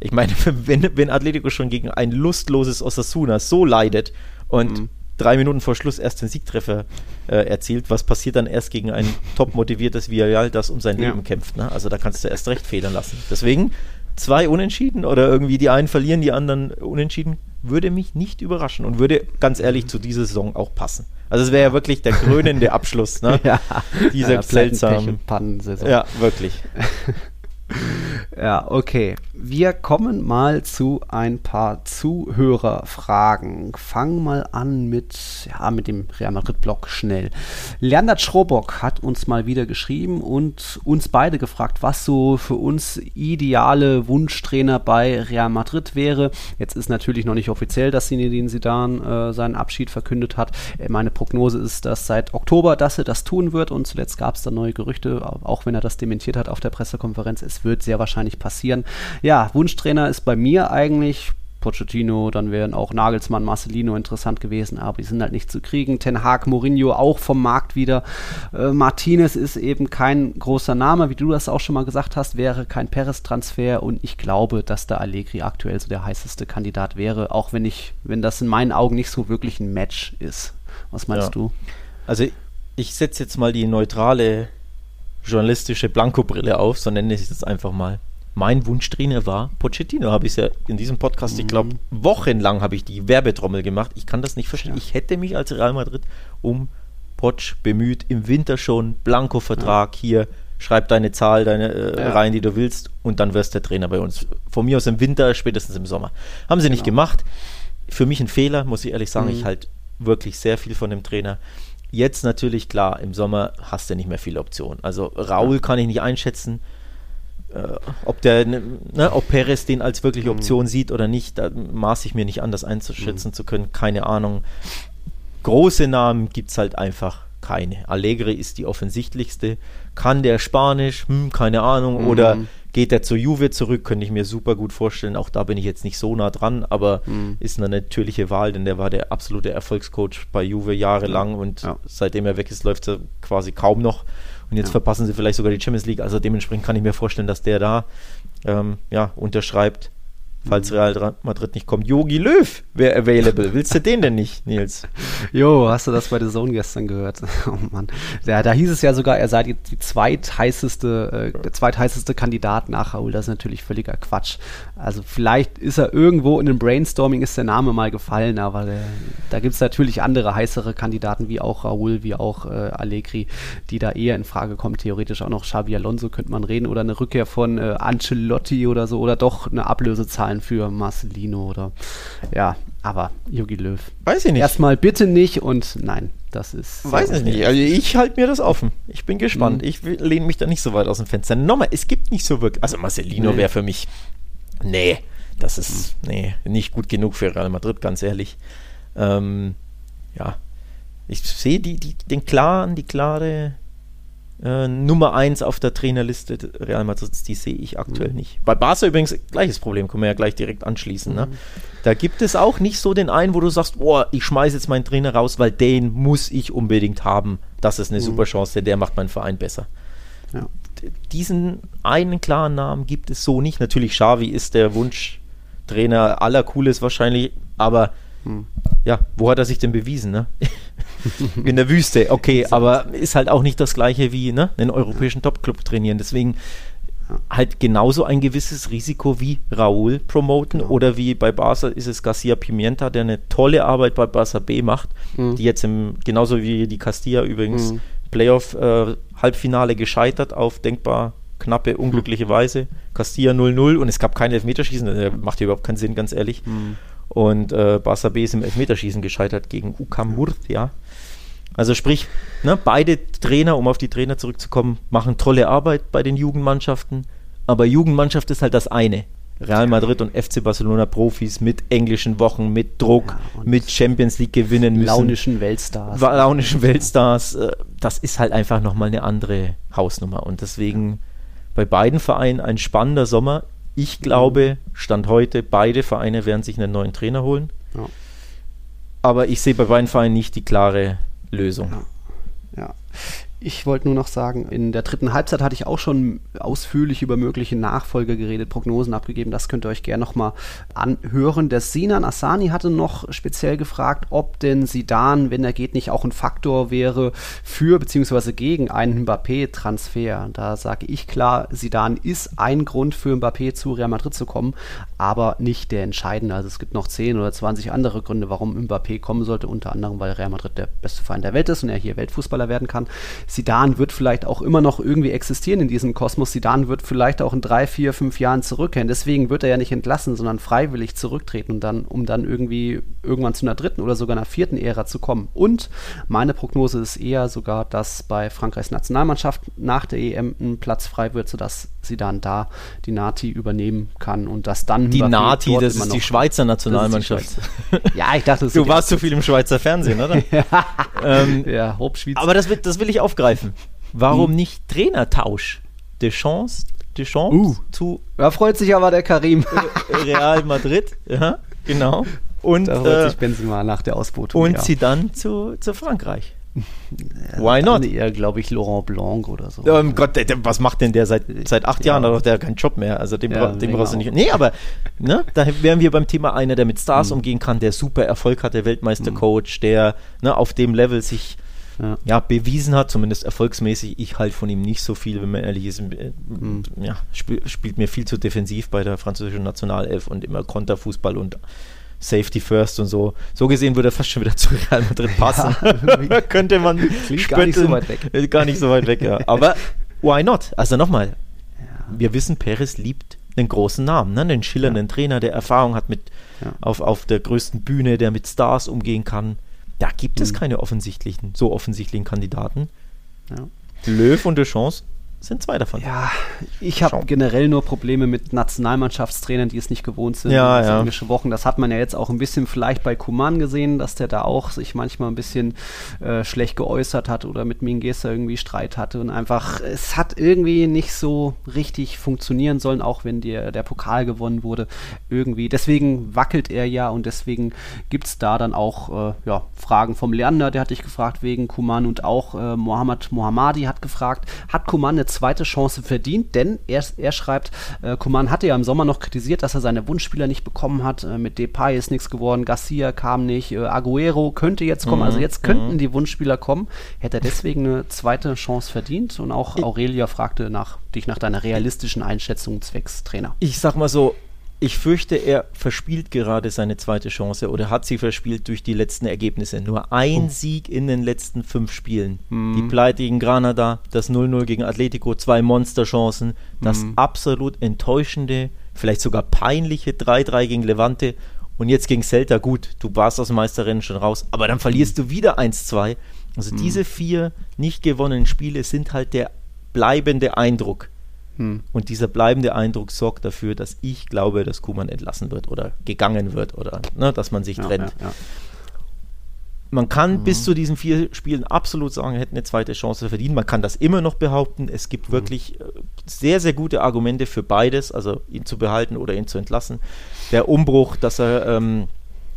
ich meine, wenn, wenn Atletico schon gegen ein lustloses Osasuna so leidet und mhm. drei Minuten vor Schluss erst den Siegtreffer äh, erzielt, was passiert dann erst gegen ein top motiviertes Villarreal, das um sein ja. Leben kämpft? Ne? Also da kannst du erst recht federn lassen. Deswegen zwei Unentschieden oder irgendwie die einen verlieren, die anderen unentschieden, würde mich nicht überraschen und würde ganz ehrlich zu dieser Saison auch passen. Also es wäre ja wirklich der krönende Abschluss, ne? ja. Dieser ja, seltsamen Pannensaison. Ja, wirklich. ja, okay. Wir kommen mal zu ein paar Zuhörerfragen. Fangen mal an mit, ja, mit dem Real Madrid-Blog schnell. Leander Schrobock hat uns mal wieder geschrieben und uns beide gefragt, was so für uns ideale Wunschtrainer bei Real Madrid wäre. Jetzt ist natürlich noch nicht offiziell, dass Zinedine Zidane äh, seinen Abschied verkündet hat. Äh, meine Prognose ist, dass seit Oktober, dass er das tun wird und zuletzt gab es da neue Gerüchte, auch wenn er das dementiert hat auf der Pressekonferenz. Es wird sehr wahrscheinlich passieren. Ja, Wunschtrainer ist bei mir eigentlich Pochettino, dann wären auch Nagelsmann, Marcelino interessant gewesen, aber die sind halt nicht zu kriegen. Ten Hag, Mourinho auch vom Markt wieder. Äh, Martinez ist eben kein großer Name, wie du das auch schon mal gesagt hast, wäre kein Perez-Transfer und ich glaube, dass der Allegri aktuell so der heißeste Kandidat wäre, auch wenn ich, wenn das in meinen Augen nicht so wirklich ein Match ist. Was meinst ja. du? Also ich setze jetzt mal die neutrale journalistische Blankobrille auf, so nenne ich es jetzt einfach mal. Mein Wunschtrainer war Pochettino, habe ich ja in diesem Podcast, mhm. ich glaube, wochenlang habe ich die Werbetrommel gemacht. Ich kann das nicht verstehen. Ja. Ich hätte mich als Real Madrid um Poch bemüht, im Winter schon, Blanko-Vertrag ja. hier, schreib deine Zahl, deine äh, ja. Reihen, die du willst und dann wirst der Trainer bei uns. Von mir aus im Winter, spätestens im Sommer. Haben sie genau. nicht gemacht. Für mich ein Fehler, muss ich ehrlich sagen. Mhm. Ich halt wirklich sehr viel von dem Trainer. Jetzt natürlich, klar, im Sommer hast du nicht mehr viele Optionen. Also Raul kann ich nicht einschätzen. Äh, ob der, ne, ne, ob Perez den als wirkliche mhm. Option mhm. sieht oder nicht, da maße ich mir nicht an, das einzuschätzen mhm. zu können. Keine Ahnung. Große Namen gibt es halt einfach keine. Allegri ist die offensichtlichste. Kann der Spanisch? Hm, keine Ahnung. Mhm. Oder geht er zur Juve zurück? Könnte ich mir super gut vorstellen. Auch da bin ich jetzt nicht so nah dran, aber mhm. ist eine natürliche Wahl, denn der war der absolute Erfolgscoach bei Juve jahrelang und ja. seitdem er weg ist, läuft er quasi kaum noch. Und jetzt ja. verpassen sie vielleicht sogar die Champions League. Also dementsprechend kann ich mir vorstellen, dass der da ähm, ja, unterschreibt falls Real Madrid nicht kommt. Yogi Löw wäre available. Willst du den denn nicht, Nils? Jo, hast du das bei der Zone gestern gehört? Oh Mann. Ja, da hieß es ja sogar, er sei die, die zweitheißeste, äh, der zweitheißeste Kandidat nach Raul. Das ist natürlich völliger Quatsch. Also vielleicht ist er irgendwo in dem Brainstorming ist der Name mal gefallen, aber der, da gibt es natürlich andere heißere Kandidaten, wie auch Raul, wie auch äh, Allegri, die da eher in Frage kommen. Theoretisch auch noch Xabi Alonso könnte man reden oder eine Rückkehr von äh, Ancelotti oder so oder doch eine Ablösezahl zahlen für Marcelino oder ja, aber Jogi Löw. Weiß ich nicht. Erstmal bitte nicht und nein, das ist. Weiß ich nicht. Also ich halte mir das offen. Ich bin gespannt. Mhm. Ich lehne mich da nicht so weit aus dem Fenster. Nochmal, es gibt nicht so wirklich. Also Marcelino nee. wäre für mich. Nee, das ist nee, nicht gut genug für Real Madrid, ganz ehrlich. Ähm, ja. Ich sehe die, die, den klaren, die klare äh, Nummer 1 auf der Trainerliste Real Madrid, die sehe ich aktuell mhm. nicht. Bei Barca übrigens gleiches Problem, können wir ja gleich direkt anschließen. Ne? Mhm. Da gibt es auch nicht so den einen, wo du sagst, boah, ich schmeiße jetzt meinen Trainer raus, weil den muss ich unbedingt haben. Das ist eine mhm. super Chance, der macht meinen Verein besser. Ja. Diesen einen klaren Namen gibt es so nicht. Natürlich, Xavi ist der Wunschtrainer aller Cooles wahrscheinlich, aber hm. Ja, wo hat er sich denn bewiesen, ne? In der Wüste, okay, aber ist halt auch nicht das gleiche wie ne, einen europäischen Top-Club trainieren. Deswegen halt genauso ein gewisses Risiko wie Raúl promoten genau. oder wie bei Barca ist es Garcia Pimienta, der eine tolle Arbeit bei Barca B macht, mhm. die jetzt im, genauso wie die Castilla übrigens, mhm. Playoff-Halbfinale äh, gescheitert auf denkbar knappe, unglückliche. Weise. Castilla 0-0 und es gab kein Elfmeterschießen, das macht ja überhaupt keinen Sinn, ganz ehrlich. Mhm. Und äh, Barca B ist im Elfmeterschießen gescheitert gegen UCAM Murcia. Also sprich, ne, beide Trainer, um auf die Trainer zurückzukommen, machen tolle Arbeit bei den Jugendmannschaften. Aber Jugendmannschaft ist halt das eine. Real Madrid und FC Barcelona Profis mit englischen Wochen, mit Druck, ja, mit Champions League gewinnen müssen. Launischen Weltstars. Launischen Weltstars. Äh, das ist halt einfach nochmal eine andere Hausnummer. Und deswegen bei beiden Vereinen ein spannender Sommer. Ich glaube, Stand heute, beide Vereine werden sich einen neuen Trainer holen. Ja. Aber ich sehe bei beiden Vereinen nicht die klare Lösung. Ja. ja. Ich wollte nur noch sagen, in der dritten Halbzeit hatte ich auch schon ausführlich über mögliche Nachfolger geredet, Prognosen abgegeben. Das könnt ihr euch gerne nochmal anhören. Der Sinan Asani hatte noch speziell gefragt, ob denn Sidan, wenn er geht, nicht auch ein Faktor wäre für bzw. gegen einen Mbappé-Transfer. Da sage ich klar, Sidan ist ein Grund für Mbappé zu Real Madrid zu kommen, aber nicht der entscheidende. Also es gibt noch 10 oder 20 andere Gründe, warum Mbappé kommen sollte, unter anderem, weil Real Madrid der beste Verein der Welt ist und er hier Weltfußballer werden kann. Sidan wird vielleicht auch immer noch irgendwie existieren in diesem Kosmos. Sidan wird vielleicht auch in drei, vier, fünf Jahren zurückkehren. Deswegen wird er ja nicht entlassen, sondern freiwillig zurücktreten und dann, um dann irgendwie irgendwann zu einer dritten oder sogar einer vierten Ära zu kommen. Und meine Prognose ist eher sogar, dass bei Frankreichs Nationalmannschaft nach der EM ein Platz frei wird, sodass Sidan da die Nati übernehmen kann und dass dann die Nati, das ist die Schweizer Nationalmannschaft. Die Schweizer. ja, ich dachte, du warst zu viel im Schweizer Fernsehen, oder? ja, ähm, ja Aber das, wird, das will ich auf aufgreifen. Warum hm. nicht Trainertausch? Deschamps, Deschamps uh. zu. Da freut sich aber der Karim. Real Madrid, ja, genau. Und, da freut äh, sich Benzema nach der Ausbotung. Und ja. sie dann zu, zu Frankreich. Ja, Why not? Eher, glaube ich, Laurent Blanc oder so. Oh Gott, der, der, was macht denn der seit, seit acht ja. Jahren? Da hat der keinen Job mehr. Also dem, ja, dem brauchst du nicht. Nee, aber ne, da wären wir beim Thema einer, der mit Stars mhm. umgehen kann, der super Erfolg hat, der Weltmeistercoach, mhm. der ne, auf dem Level sich ja. ja. bewiesen hat, zumindest erfolgsmäßig. Ich halte von ihm nicht so viel, wenn man ehrlich ist. Mhm. Ja, spiel, spielt mir viel zu defensiv bei der französischen Nationalelf und immer Konterfußball und Safety First und so. So gesehen würde er fast schon wieder zu Real Madrid passen. Ja, Könnte man Klingt gar nicht so weit weg. Gar nicht so weit weg, ja. Aber why not? Also nochmal, ja. wir wissen, Perez liebt einen großen Namen, ne? einen schillernden. Trainer, der Erfahrung hat mit auf, auf der größten Bühne, der mit Stars umgehen kann. Da gibt es mhm. keine offensichtlichen, so offensichtlichen Kandidaten. Löw und Deschamps sind zwei davon. Ja, ich habe generell nur Probleme mit Nationalmannschaftstrainern, die es nicht gewohnt sind. Ja, ja. Wochen. Das hat man ja jetzt auch ein bisschen vielleicht bei Kuman gesehen, dass der da auch sich manchmal ein bisschen äh, schlecht geäußert hat oder mit Mingesa irgendwie Streit hatte und einfach, es hat irgendwie nicht so richtig funktionieren sollen, auch wenn der, der Pokal gewonnen wurde. Irgendwie. Deswegen wackelt er ja und deswegen gibt es da dann auch äh, ja, Fragen vom Lerner, der hat dich gefragt wegen Kuman und auch äh, Mohammad Mohammadi hat gefragt, hat Kuman eine zweite Chance verdient, denn er, er schreibt, äh, Coman hatte ja im Sommer noch kritisiert, dass er seine Wunschspieler nicht bekommen hat. Äh, mit Depay ist nichts geworden, Garcia kam nicht, äh, Aguero könnte jetzt kommen, also mhm. also jetzt könnten mhm. die Wunschspieler kommen. Hätte er deswegen eine zweite Chance verdient? Und auch Aurelia fragte nach, dich nach deiner realistischen Einschätzung zwecks Trainer. Ich sag mal so, ich fürchte, er verspielt gerade seine zweite Chance oder hat sie verspielt durch die letzten Ergebnisse. Nur ein oh. Sieg in den letzten fünf Spielen. Mm. Die Pleite gegen Granada, das 0-0 gegen Atletico, zwei Monsterchancen, das mm. absolut enttäuschende, vielleicht sogar peinliche 3-3 gegen Levante und jetzt gegen Celta. Gut, du warst aus dem Meisterrennen schon raus, aber dann verlierst mm. du wieder 1-2. Also mm. diese vier nicht gewonnenen Spiele sind halt der bleibende Eindruck hm. Und dieser bleibende Eindruck sorgt dafür, dass ich glaube, dass Kuman entlassen wird oder gegangen wird oder ne, dass man sich ja, trennt. Ja, ja. Man kann mhm. bis zu diesen vier Spielen absolut sagen, er hätte eine zweite Chance verdient. Man kann das immer noch behaupten. Es gibt mhm. wirklich äh, sehr, sehr gute Argumente für beides, also ihn zu behalten oder ihn zu entlassen. Der Umbruch, dass er ähm,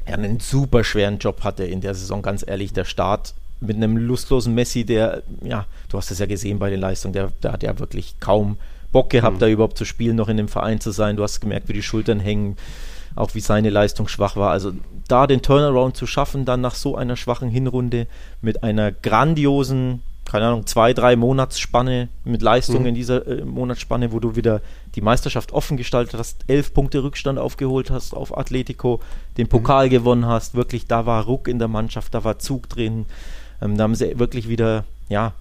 einen super schweren Job hatte in der Saison, ganz ehrlich, der Start mit einem lustlosen Messi, der, ja, du hast es ja gesehen bei den Leistungen, der, der hat ja wirklich kaum Bock gehabt, mhm. da überhaupt zu spielen, noch in dem Verein zu sein. Du hast gemerkt, wie die Schultern hängen, auch wie seine Leistung schwach war. Also da den Turnaround zu schaffen, dann nach so einer schwachen Hinrunde mit einer grandiosen, keine Ahnung, zwei, drei Monatsspanne mit Leistung mhm. in dieser äh, Monatsspanne, wo du wieder die Meisterschaft offen gestaltet hast, elf Punkte Rückstand aufgeholt hast auf Atletico, den Pokal mhm. gewonnen hast, wirklich, da war Ruck in der Mannschaft, da war Zug drin. Ähm, da haben sie wirklich wieder, ja,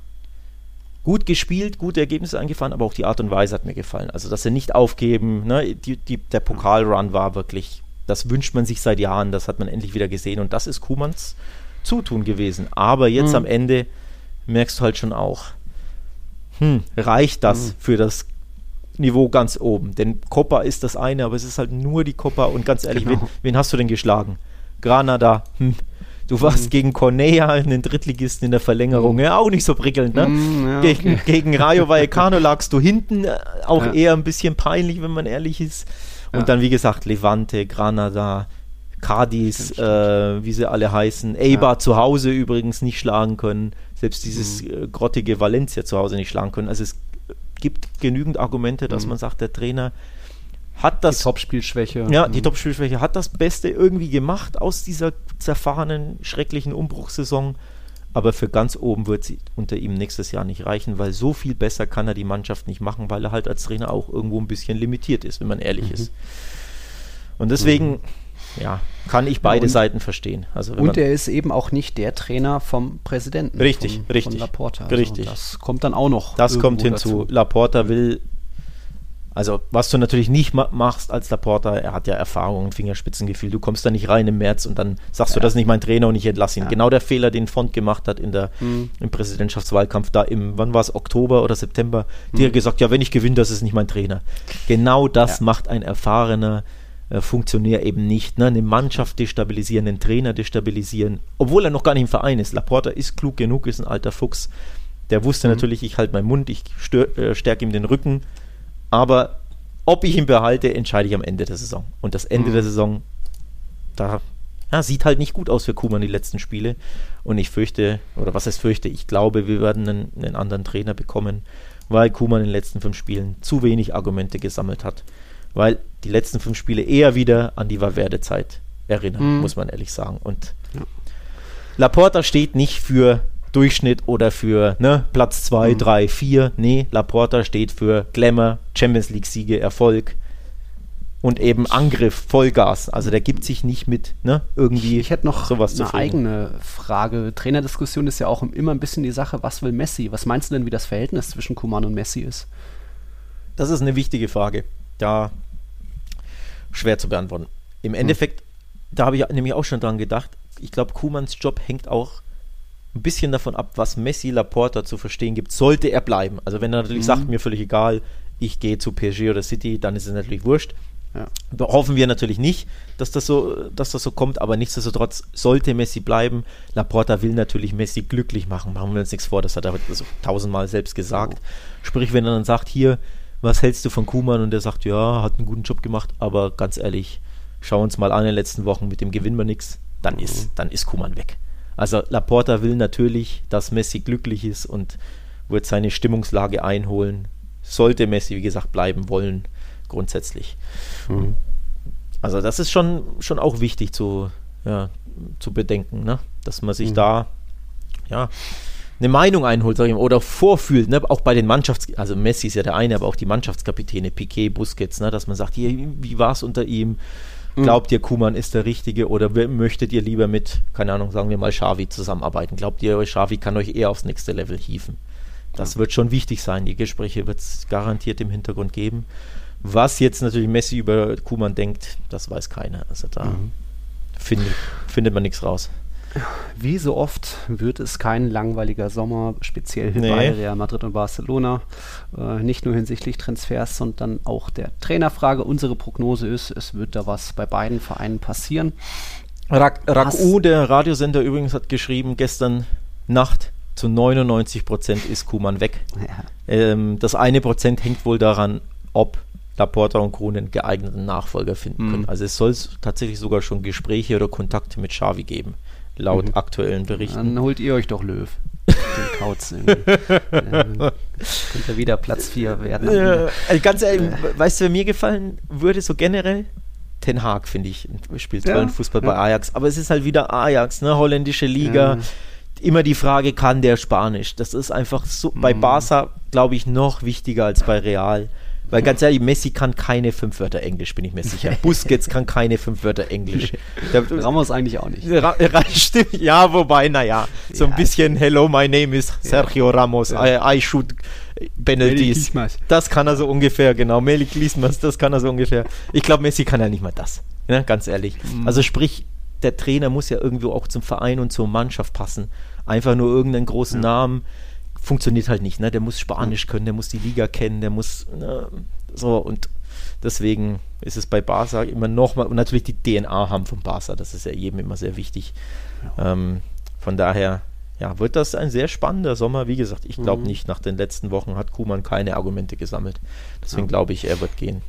gut gespielt, gute Ergebnisse eingefahren, aber auch die Art und Weise hat mir gefallen. Also, dass sie nicht aufgeben, ne? die, die, der Pokalrun war wirklich, das wünscht man sich seit Jahren, das hat man endlich wieder gesehen und das ist Kumans Zutun gewesen. Aber jetzt mhm. am Ende merkst du halt schon auch, hm, reicht das mhm. für das Niveau ganz oben? Denn Copa ist das eine, aber es ist halt nur die Copa und ganz ehrlich, genau. wen, wen, hast du denn geschlagen? Granada, hm, Du warst mhm. gegen Cornea, einen Drittligisten in der Verlängerung, mhm. ja, auch nicht so prickelnd, ne? Mhm, ja, gegen, okay. gegen Rayo Vallecano lagst du hinten, äh, auch ja. eher ein bisschen peinlich, wenn man ehrlich ist. Und dann, wie gesagt, Levante, Granada, Cadiz, äh, wie sie alle heißen. Eibar zu Hause übrigens nicht schlagen können. Selbst dieses mhm. äh, grottige Valencia zu Hause nicht schlagen können. Also es gibt genügend Argumente, dass mhm. man sagt, der Trainer hat das. Die Topspielschwäche. Ja, die mhm. Topspielschwäche hat das Beste irgendwie gemacht aus dieser zerfahrenen, schrecklichen Umbruchssaison. Aber für ganz oben wird sie unter ihm nächstes Jahr nicht reichen, weil so viel besser kann er die Mannschaft nicht machen, weil er halt als Trainer auch irgendwo ein bisschen limitiert ist, wenn man ehrlich mhm. ist. Und deswegen, mhm. ja, kann ich beide und, Seiten verstehen. Also und er ist eben auch nicht der Trainer vom Präsidenten. Richtig, von, richtig. Von Laporta. Also richtig. Das kommt dann auch noch. Das kommt hinzu. Dazu. Laporta will also, was du natürlich nicht ma machst als Laporta, er hat ja Erfahrung und Fingerspitzengefühl. Du kommst da nicht rein im März und dann sagst ja. du, das ist nicht mein Trainer und ich entlasse ihn. Ja. Genau der Fehler, den Font gemacht hat in der, mhm. im Präsidentschaftswahlkampf, da im, wann war es, Oktober oder September, mhm. hat gesagt, ja, wenn ich gewinne, das ist nicht mein Trainer. Genau das ja. macht ein erfahrener äh, Funktionär eben nicht. Ne? Eine Mannschaft destabilisieren, einen Trainer destabilisieren, obwohl er noch gar nicht im Verein ist. Laporta ist klug genug, ist ein alter Fuchs. Der wusste mhm. natürlich, ich halte meinen Mund, ich äh, stärke ihm den Rücken aber ob ich ihn behalte, entscheide ich am Ende der Saison. Und das Ende mhm. der Saison, da ja, sieht halt nicht gut aus für Kuman die letzten Spiele. Und ich fürchte, oder was heißt fürchte, ich glaube, wir werden einen, einen anderen Trainer bekommen, weil Kuman in den letzten fünf Spielen zu wenig Argumente gesammelt hat. Weil die letzten fünf Spiele eher wieder an die Valverde-Zeit erinnern, mhm. muss man ehrlich sagen. Und ja. Laporta steht nicht für Durchschnitt oder für ne, Platz 2, 3, 4. Nee, Laporta steht für Glamour, Champions League-Siege, Erfolg. und eben Angriff, Vollgas. Also der gibt sich nicht mit, ne? Irgendwie. Ich hätte noch sowas eine eigene Frage. Trainerdiskussion ist ja auch immer ein bisschen die Sache, was will Messi? Was meinst du denn, wie das Verhältnis zwischen Kuman und Messi ist? Das ist eine wichtige Frage. Da schwer zu beantworten. Im hm. Endeffekt, hm. da habe ich nämlich auch schon dran gedacht, ich glaube, Kumans Job hängt auch ein bisschen davon ab, was Messi Laporta zu verstehen gibt, sollte er bleiben. Also wenn er natürlich mhm. sagt, mir völlig egal, ich gehe zu PSG oder City, dann ist es natürlich wurscht. Ja. Hoffen wir natürlich nicht, dass das, so, dass das so kommt, aber nichtsdestotrotz sollte Messi bleiben. Laporta will natürlich Messi glücklich machen, machen wir uns nichts vor, das hat er so tausendmal selbst gesagt. Oh. Sprich, wenn er dann sagt, hier, was hältst du von Kuman? Und er sagt, ja, hat einen guten Job gemacht, aber ganz ehrlich, schau uns mal an in den letzten Wochen, mit dem gewinnen wir nichts, dann mhm. ist, dann ist Kuman weg. Also Laporta will natürlich, dass Messi glücklich ist und wird seine Stimmungslage einholen. Sollte Messi, wie gesagt, bleiben wollen, grundsätzlich. Mhm. Also das ist schon, schon auch wichtig zu, ja, zu bedenken, ne? dass man sich mhm. da ja, eine Meinung einholt sag ich mal, oder vorfühlt, ne? auch bei den Mannschafts-, also Messi ist ja der eine, aber auch die Mannschaftskapitäne, Piquet, Busquets, ne? dass man sagt, hier, wie war es unter ihm? Mhm. Glaubt ihr, Kuman ist der Richtige oder möchtet ihr lieber mit, keine Ahnung, sagen wir mal, Xavi zusammenarbeiten? Glaubt ihr, Xavi kann euch eher aufs nächste Level hieven? Das wird schon wichtig sein. Die Gespräche wird es garantiert im Hintergrund geben. Was jetzt natürlich Messi über Kuman denkt, das weiß keiner. Also da mhm. findet, findet man nichts raus. Wie so oft wird es kein langweiliger Sommer, speziell nee. bei Real Madrid und Barcelona. Äh, nicht nur hinsichtlich Transfers, sondern auch der Trainerfrage. Unsere Prognose ist, es wird da was bei beiden Vereinen passieren. Rak Raku, der Radiosender übrigens, hat geschrieben gestern Nacht, zu 99 Prozent ist Kuman weg. Ja. Ähm, das eine Prozent hängt wohl daran, ob Laporta und Kronen einen geeigneten Nachfolger finden mhm. können. Also es soll tatsächlich sogar schon Gespräche oder Kontakte mit Xavi geben laut mhm. aktuellen Berichten. Dann holt ihr euch doch Löw. Den Kauz. ähm, könnte wieder Platz 4 werden. Äh, also ganz ehrlich, äh. weißt du, wer mir gefallen würde, so generell? Ten Hag, finde ich, spielt tollen ja, Fußball ja. bei Ajax. Aber es ist halt wieder Ajax, ne? Holländische Liga. Ja. Immer die Frage, kann der Spanisch? Das ist einfach so, mhm. bei Barca, glaube ich, noch wichtiger als bei Real. Weil ganz ehrlich, Messi kann keine fünf Wörter Englisch, bin ich mir sicher. Busquets kann keine fünf Wörter Englisch. Der, Ramos eigentlich auch nicht. Ra stimmt, ja, wobei, naja, so ein bisschen Hello, my name is Sergio Ramos, I, I shoot penalties. Das kann er so ungefähr, genau. Melik Lismas, das kann er so ungefähr. Ich glaube, Messi kann ja nicht mal das. Ne? Ganz ehrlich. Mhm. Also sprich, der Trainer muss ja irgendwo auch zum Verein und zur Mannschaft passen. Einfach nur irgendeinen großen ja. Namen funktioniert halt nicht. Ne? Der muss Spanisch können, der muss die Liga kennen, der muss ne, so und deswegen ist es bei Barca immer nochmal und natürlich die DNA haben von Barca, das ist ja jedem immer sehr wichtig. Ja. Ähm, von daher ja, wird das ein sehr spannender Sommer. Wie gesagt, ich glaube mhm. nicht, nach den letzten Wochen hat Kuman keine Argumente gesammelt. Deswegen ja. glaube ich, er wird gehen.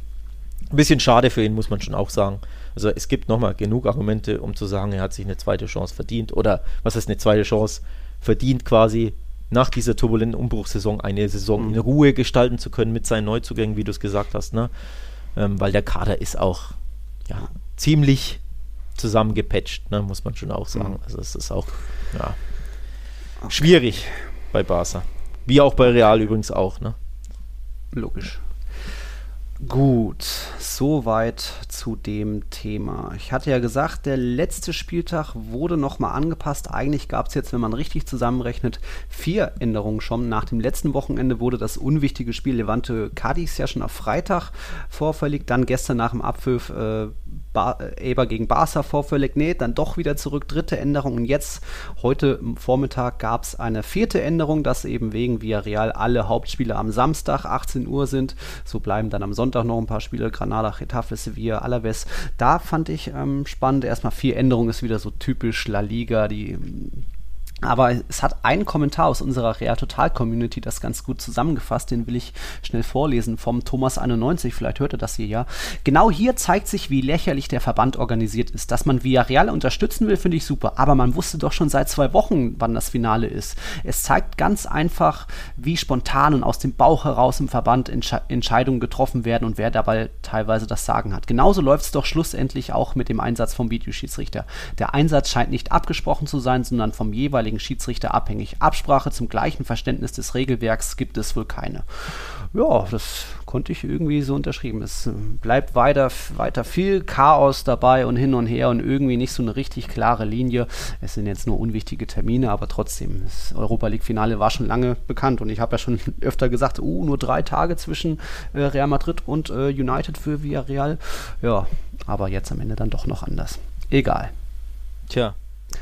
Ein bisschen schade für ihn, muss man schon auch sagen. Also es gibt nochmal genug Argumente, um zu sagen, er hat sich eine zweite Chance verdient. Oder was heißt eine zweite Chance? Verdient quasi nach dieser turbulenten Umbruchssaison eine Saison mhm. in Ruhe gestalten zu können mit seinen Neuzugängen, wie du es gesagt hast, ne? Ähm, weil der Kader ist auch ja, ziemlich zusammengepatcht, ne? muss man schon auch sagen. Mhm. Also es ist auch ja, schwierig bei Barca. Wie auch bei Real übrigens auch, ne? Logisch. Gut, soweit zu dem Thema. Ich hatte ja gesagt, der letzte Spieltag wurde nochmal angepasst. Eigentlich gab es jetzt, wenn man richtig zusammenrechnet, vier Änderungen schon. Nach dem letzten Wochenende wurde das unwichtige Spiel Levante Cadiz ja schon auf Freitag vorfällig. Dann gestern nach dem Abpfiff äh, ba Eber gegen Barca vorfällig. Nee, dann doch wieder zurück. Dritte Änderung. Und jetzt, heute Vormittag, gab es eine vierte Änderung, dass eben wegen Villarreal alle Hauptspiele am Samstag 18 Uhr sind. So bleiben dann am Sonntag noch ein paar Spiele, Granada, Getafe, Sevilla, Alaves. Da fand ich ähm, spannend. Erstmal vier Änderungen ist wieder so typisch La Liga, die aber es hat einen Kommentar aus unserer Real Total Community das ganz gut zusammengefasst, den will ich schnell vorlesen vom Thomas91, vielleicht hört ihr das hier ja. Genau hier zeigt sich, wie lächerlich der Verband organisiert ist. Dass man Villarreal unterstützen will, finde ich super, aber man wusste doch schon seit zwei Wochen, wann das Finale ist. Es zeigt ganz einfach, wie spontan und aus dem Bauch heraus im Verband Entsche Entscheidungen getroffen werden und wer dabei teilweise das Sagen hat. Genauso läuft es doch schlussendlich auch mit dem Einsatz vom Videoschiedsrichter. Der Einsatz scheint nicht abgesprochen zu sein, sondern vom jeweiligen jeweiligen Schiedsrichter abhängig. Absprache zum gleichen Verständnis des Regelwerks gibt es wohl keine. Ja, das konnte ich irgendwie so unterschrieben. Es bleibt weiter, weiter viel Chaos dabei und hin und her und irgendwie nicht so eine richtig klare Linie. Es sind jetzt nur unwichtige Termine, aber trotzdem, das Europa League-Finale war schon lange bekannt und ich habe ja schon öfter gesagt, uh, nur drei Tage zwischen äh, Real Madrid und äh, United für Villarreal. Ja, aber jetzt am Ende dann doch noch anders. Egal. Tja,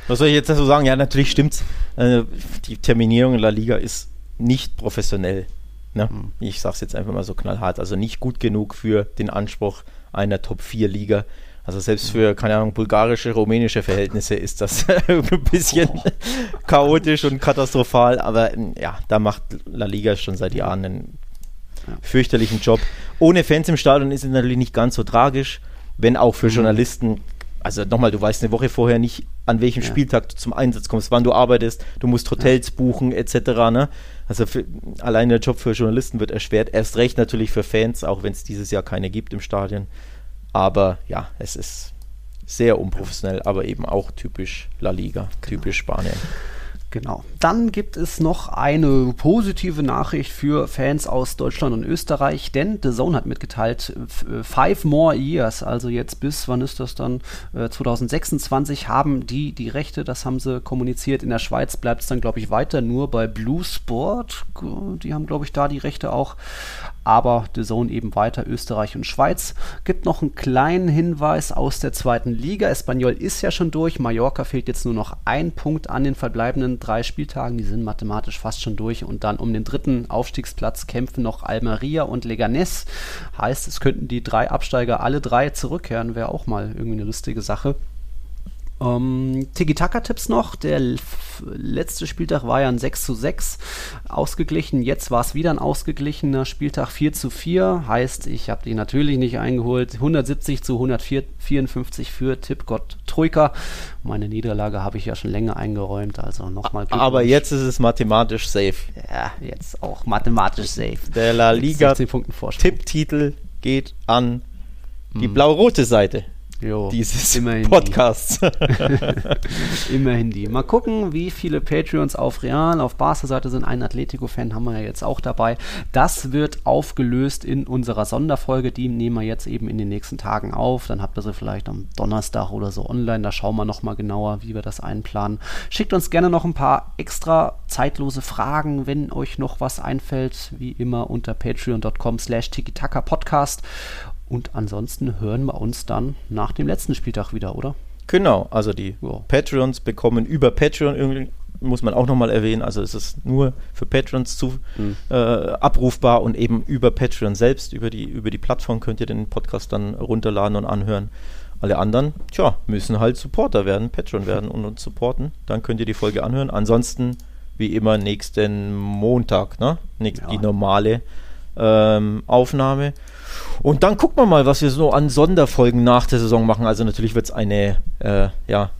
was soll ich jetzt dazu sagen? Ja, natürlich stimmt's. Äh, die Terminierung in La Liga ist nicht professionell. Ne? Mhm. Ich sage es jetzt einfach mal so knallhart. Also nicht gut genug für den Anspruch einer Top-4-Liga. Also selbst für, keine Ahnung, bulgarische, rumänische Verhältnisse ist das ein bisschen oh. chaotisch und katastrophal. Aber ja, da macht La Liga schon seit Jahren einen fürchterlichen Job. Ohne Fans im Stadion ist es natürlich nicht ganz so tragisch, wenn auch für mhm. Journalisten also nochmal, du weißt eine Woche vorher nicht, an welchem ja. Spieltag du zum Einsatz kommst, wann du arbeitest, du musst Hotels ja. buchen, etc. Ne? Also für, allein der Job für Journalisten wird erschwert. Erst recht natürlich für Fans, auch wenn es dieses Jahr keine gibt im Stadion. Aber ja, es ist sehr unprofessionell, aber eben auch typisch La Liga, genau. typisch Spanien. Genau. Dann gibt es noch eine positive Nachricht für Fans aus Deutschland und Österreich, denn The Zone hat mitgeteilt, five more years, also jetzt bis, wann ist das dann, 2026 äh, haben die die Rechte, das haben sie kommuniziert. In der Schweiz bleibt es dann, glaube ich, weiter nur bei Blue Sport. Die haben, glaube ich, da die Rechte auch aber The Zone eben weiter Österreich und Schweiz. Gibt noch einen kleinen Hinweis aus der zweiten Liga. Espanyol ist ja schon durch. Mallorca fehlt jetzt nur noch ein Punkt an den verbleibenden drei Spieltagen. Die sind mathematisch fast schon durch. Und dann um den dritten Aufstiegsplatz kämpfen noch Almeria und Leganés. Heißt, es könnten die drei Absteiger alle drei zurückkehren. Wäre auch mal irgendwie eine lustige Sache. Ähm, Tiki-Taka-Tipps noch. Der letzte Spieltag war ja ein 6 zu 6 ausgeglichen. Jetzt war es wieder ein ausgeglichener Spieltag 4 zu 4. Heißt, ich habe die natürlich nicht eingeholt. 170 zu 154 für Tippgott Troika. Meine Niederlage habe ich ja schon länger eingeräumt. Also nochmal Aber jetzt ist es mathematisch safe. Ja, jetzt auch mathematisch safe. Der La Liga Tipptitel geht an die hm. blau-rote Seite jo, dieses immerhin Podcasts. Die. immerhin die. Mal gucken, wie viele Patreons auf Real, auf Barca-Seite sind. Ein Atletico-Fan haben wir ja jetzt auch dabei. Das wird aufgelöst in unserer Sonderfolge. Die nehmen wir jetzt eben in den nächsten Tagen auf. Dann habt ihr sie vielleicht am Donnerstag oder so online. Da schauen wir nochmal genauer, wie wir das einplanen. Schickt uns gerne noch ein paar extra zeitlose Fragen, wenn euch noch was einfällt. Wie immer unter patreon.com slash podcast und ansonsten hören wir uns dann nach dem letzten Spieltag wieder, oder? Genau, also die ja. Patreons bekommen über Patreon irgendwie muss man auch nochmal erwähnen, also es ist nur für Patrons zu mhm. äh, abrufbar und eben über Patreon selbst, über die, über die Plattform könnt ihr den Podcast dann runterladen und anhören. Alle anderen, tja, müssen halt Supporter werden, Patreon werden und uns supporten. Dann könnt ihr die Folge anhören. Ansonsten, wie immer, nächsten Montag, ne? Nächst, ja. Die normale ähm, Aufnahme. Und dann gucken wir mal, was wir so an Sonderfolgen nach der Saison machen. Also natürlich wird es eine äh, ja,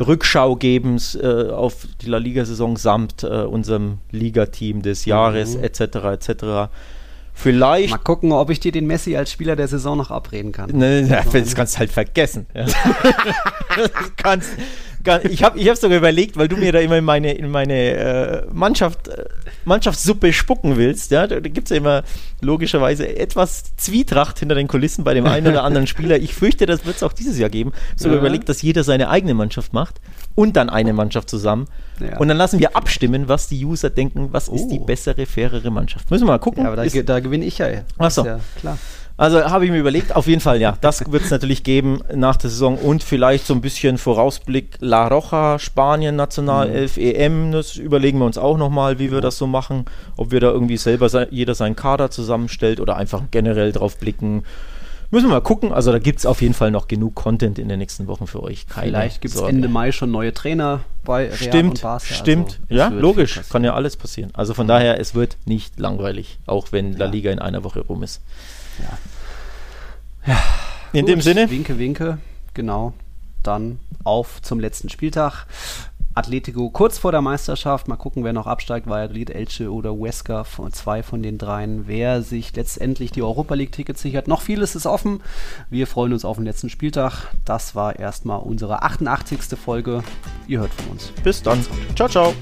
Rückschau geben äh, auf die La Liga-Saison samt äh, unserem Ligateam des Jahres mhm. etc. etc. Vielleicht. Mal gucken, ob ich dir den Messi als Spieler der Saison noch abreden kann. Ne, ja, das kannst du halt vergessen. das kannst, ich habe ich hab sogar überlegt, weil du mir da immer in meine, in meine äh, Mannschaft, äh, Mannschaftssuppe spucken willst. Ja? Da, gibt es ja immer logischerweise etwas Zwietracht hinter den Kulissen bei dem einen oder anderen Spieler. Ich fürchte, das wird es auch dieses Jahr geben. Sogar ja. überlegt, dass jeder seine eigene Mannschaft macht und dann eine Mannschaft zusammen. Ja. Und dann lassen wir abstimmen, was die User denken, was oh. ist die oh. bessere, fairere Mannschaft. Müssen wir mal gucken. Ja, aber da, da gewinne ich ja. Achso. Ja klar. Also habe ich mir überlegt, auf jeden Fall, ja, das wird es natürlich geben nach der Saison und vielleicht so ein bisschen Vorausblick La Roja, Spanien, Nationalelf, mhm. EM, das überlegen wir uns auch nochmal, wie wir das so machen, ob wir da irgendwie selber se jeder seinen Kader zusammenstellt oder einfach generell drauf blicken. Müssen wir mal gucken. Also da gibt es auf jeden Fall noch genug Content in den nächsten Wochen für euch. Keine Vielleicht gibt es Ende Mai schon neue Trainer bei Real stimmt, und Barca. Stimmt, also, ja, logisch. Kann ja alles passieren. Also von daher, es wird nicht langweilig, auch wenn La Liga in einer Woche rum ist. Ja. ja. In Gut, dem Sinne. Winke, winke. Genau. Dann auf zum letzten Spieltag. Atletico kurz vor der Meisterschaft. Mal gucken, wer noch absteigt, Valladolid, Elche oder Huesca, von, zwei von den dreien. Wer sich letztendlich die Europa League-Tickets sichert. Noch vieles ist offen. Wir freuen uns auf den letzten Spieltag. Das war erstmal unsere 88. Folge. Ihr hört von uns. Bis dann. Ciao, ciao.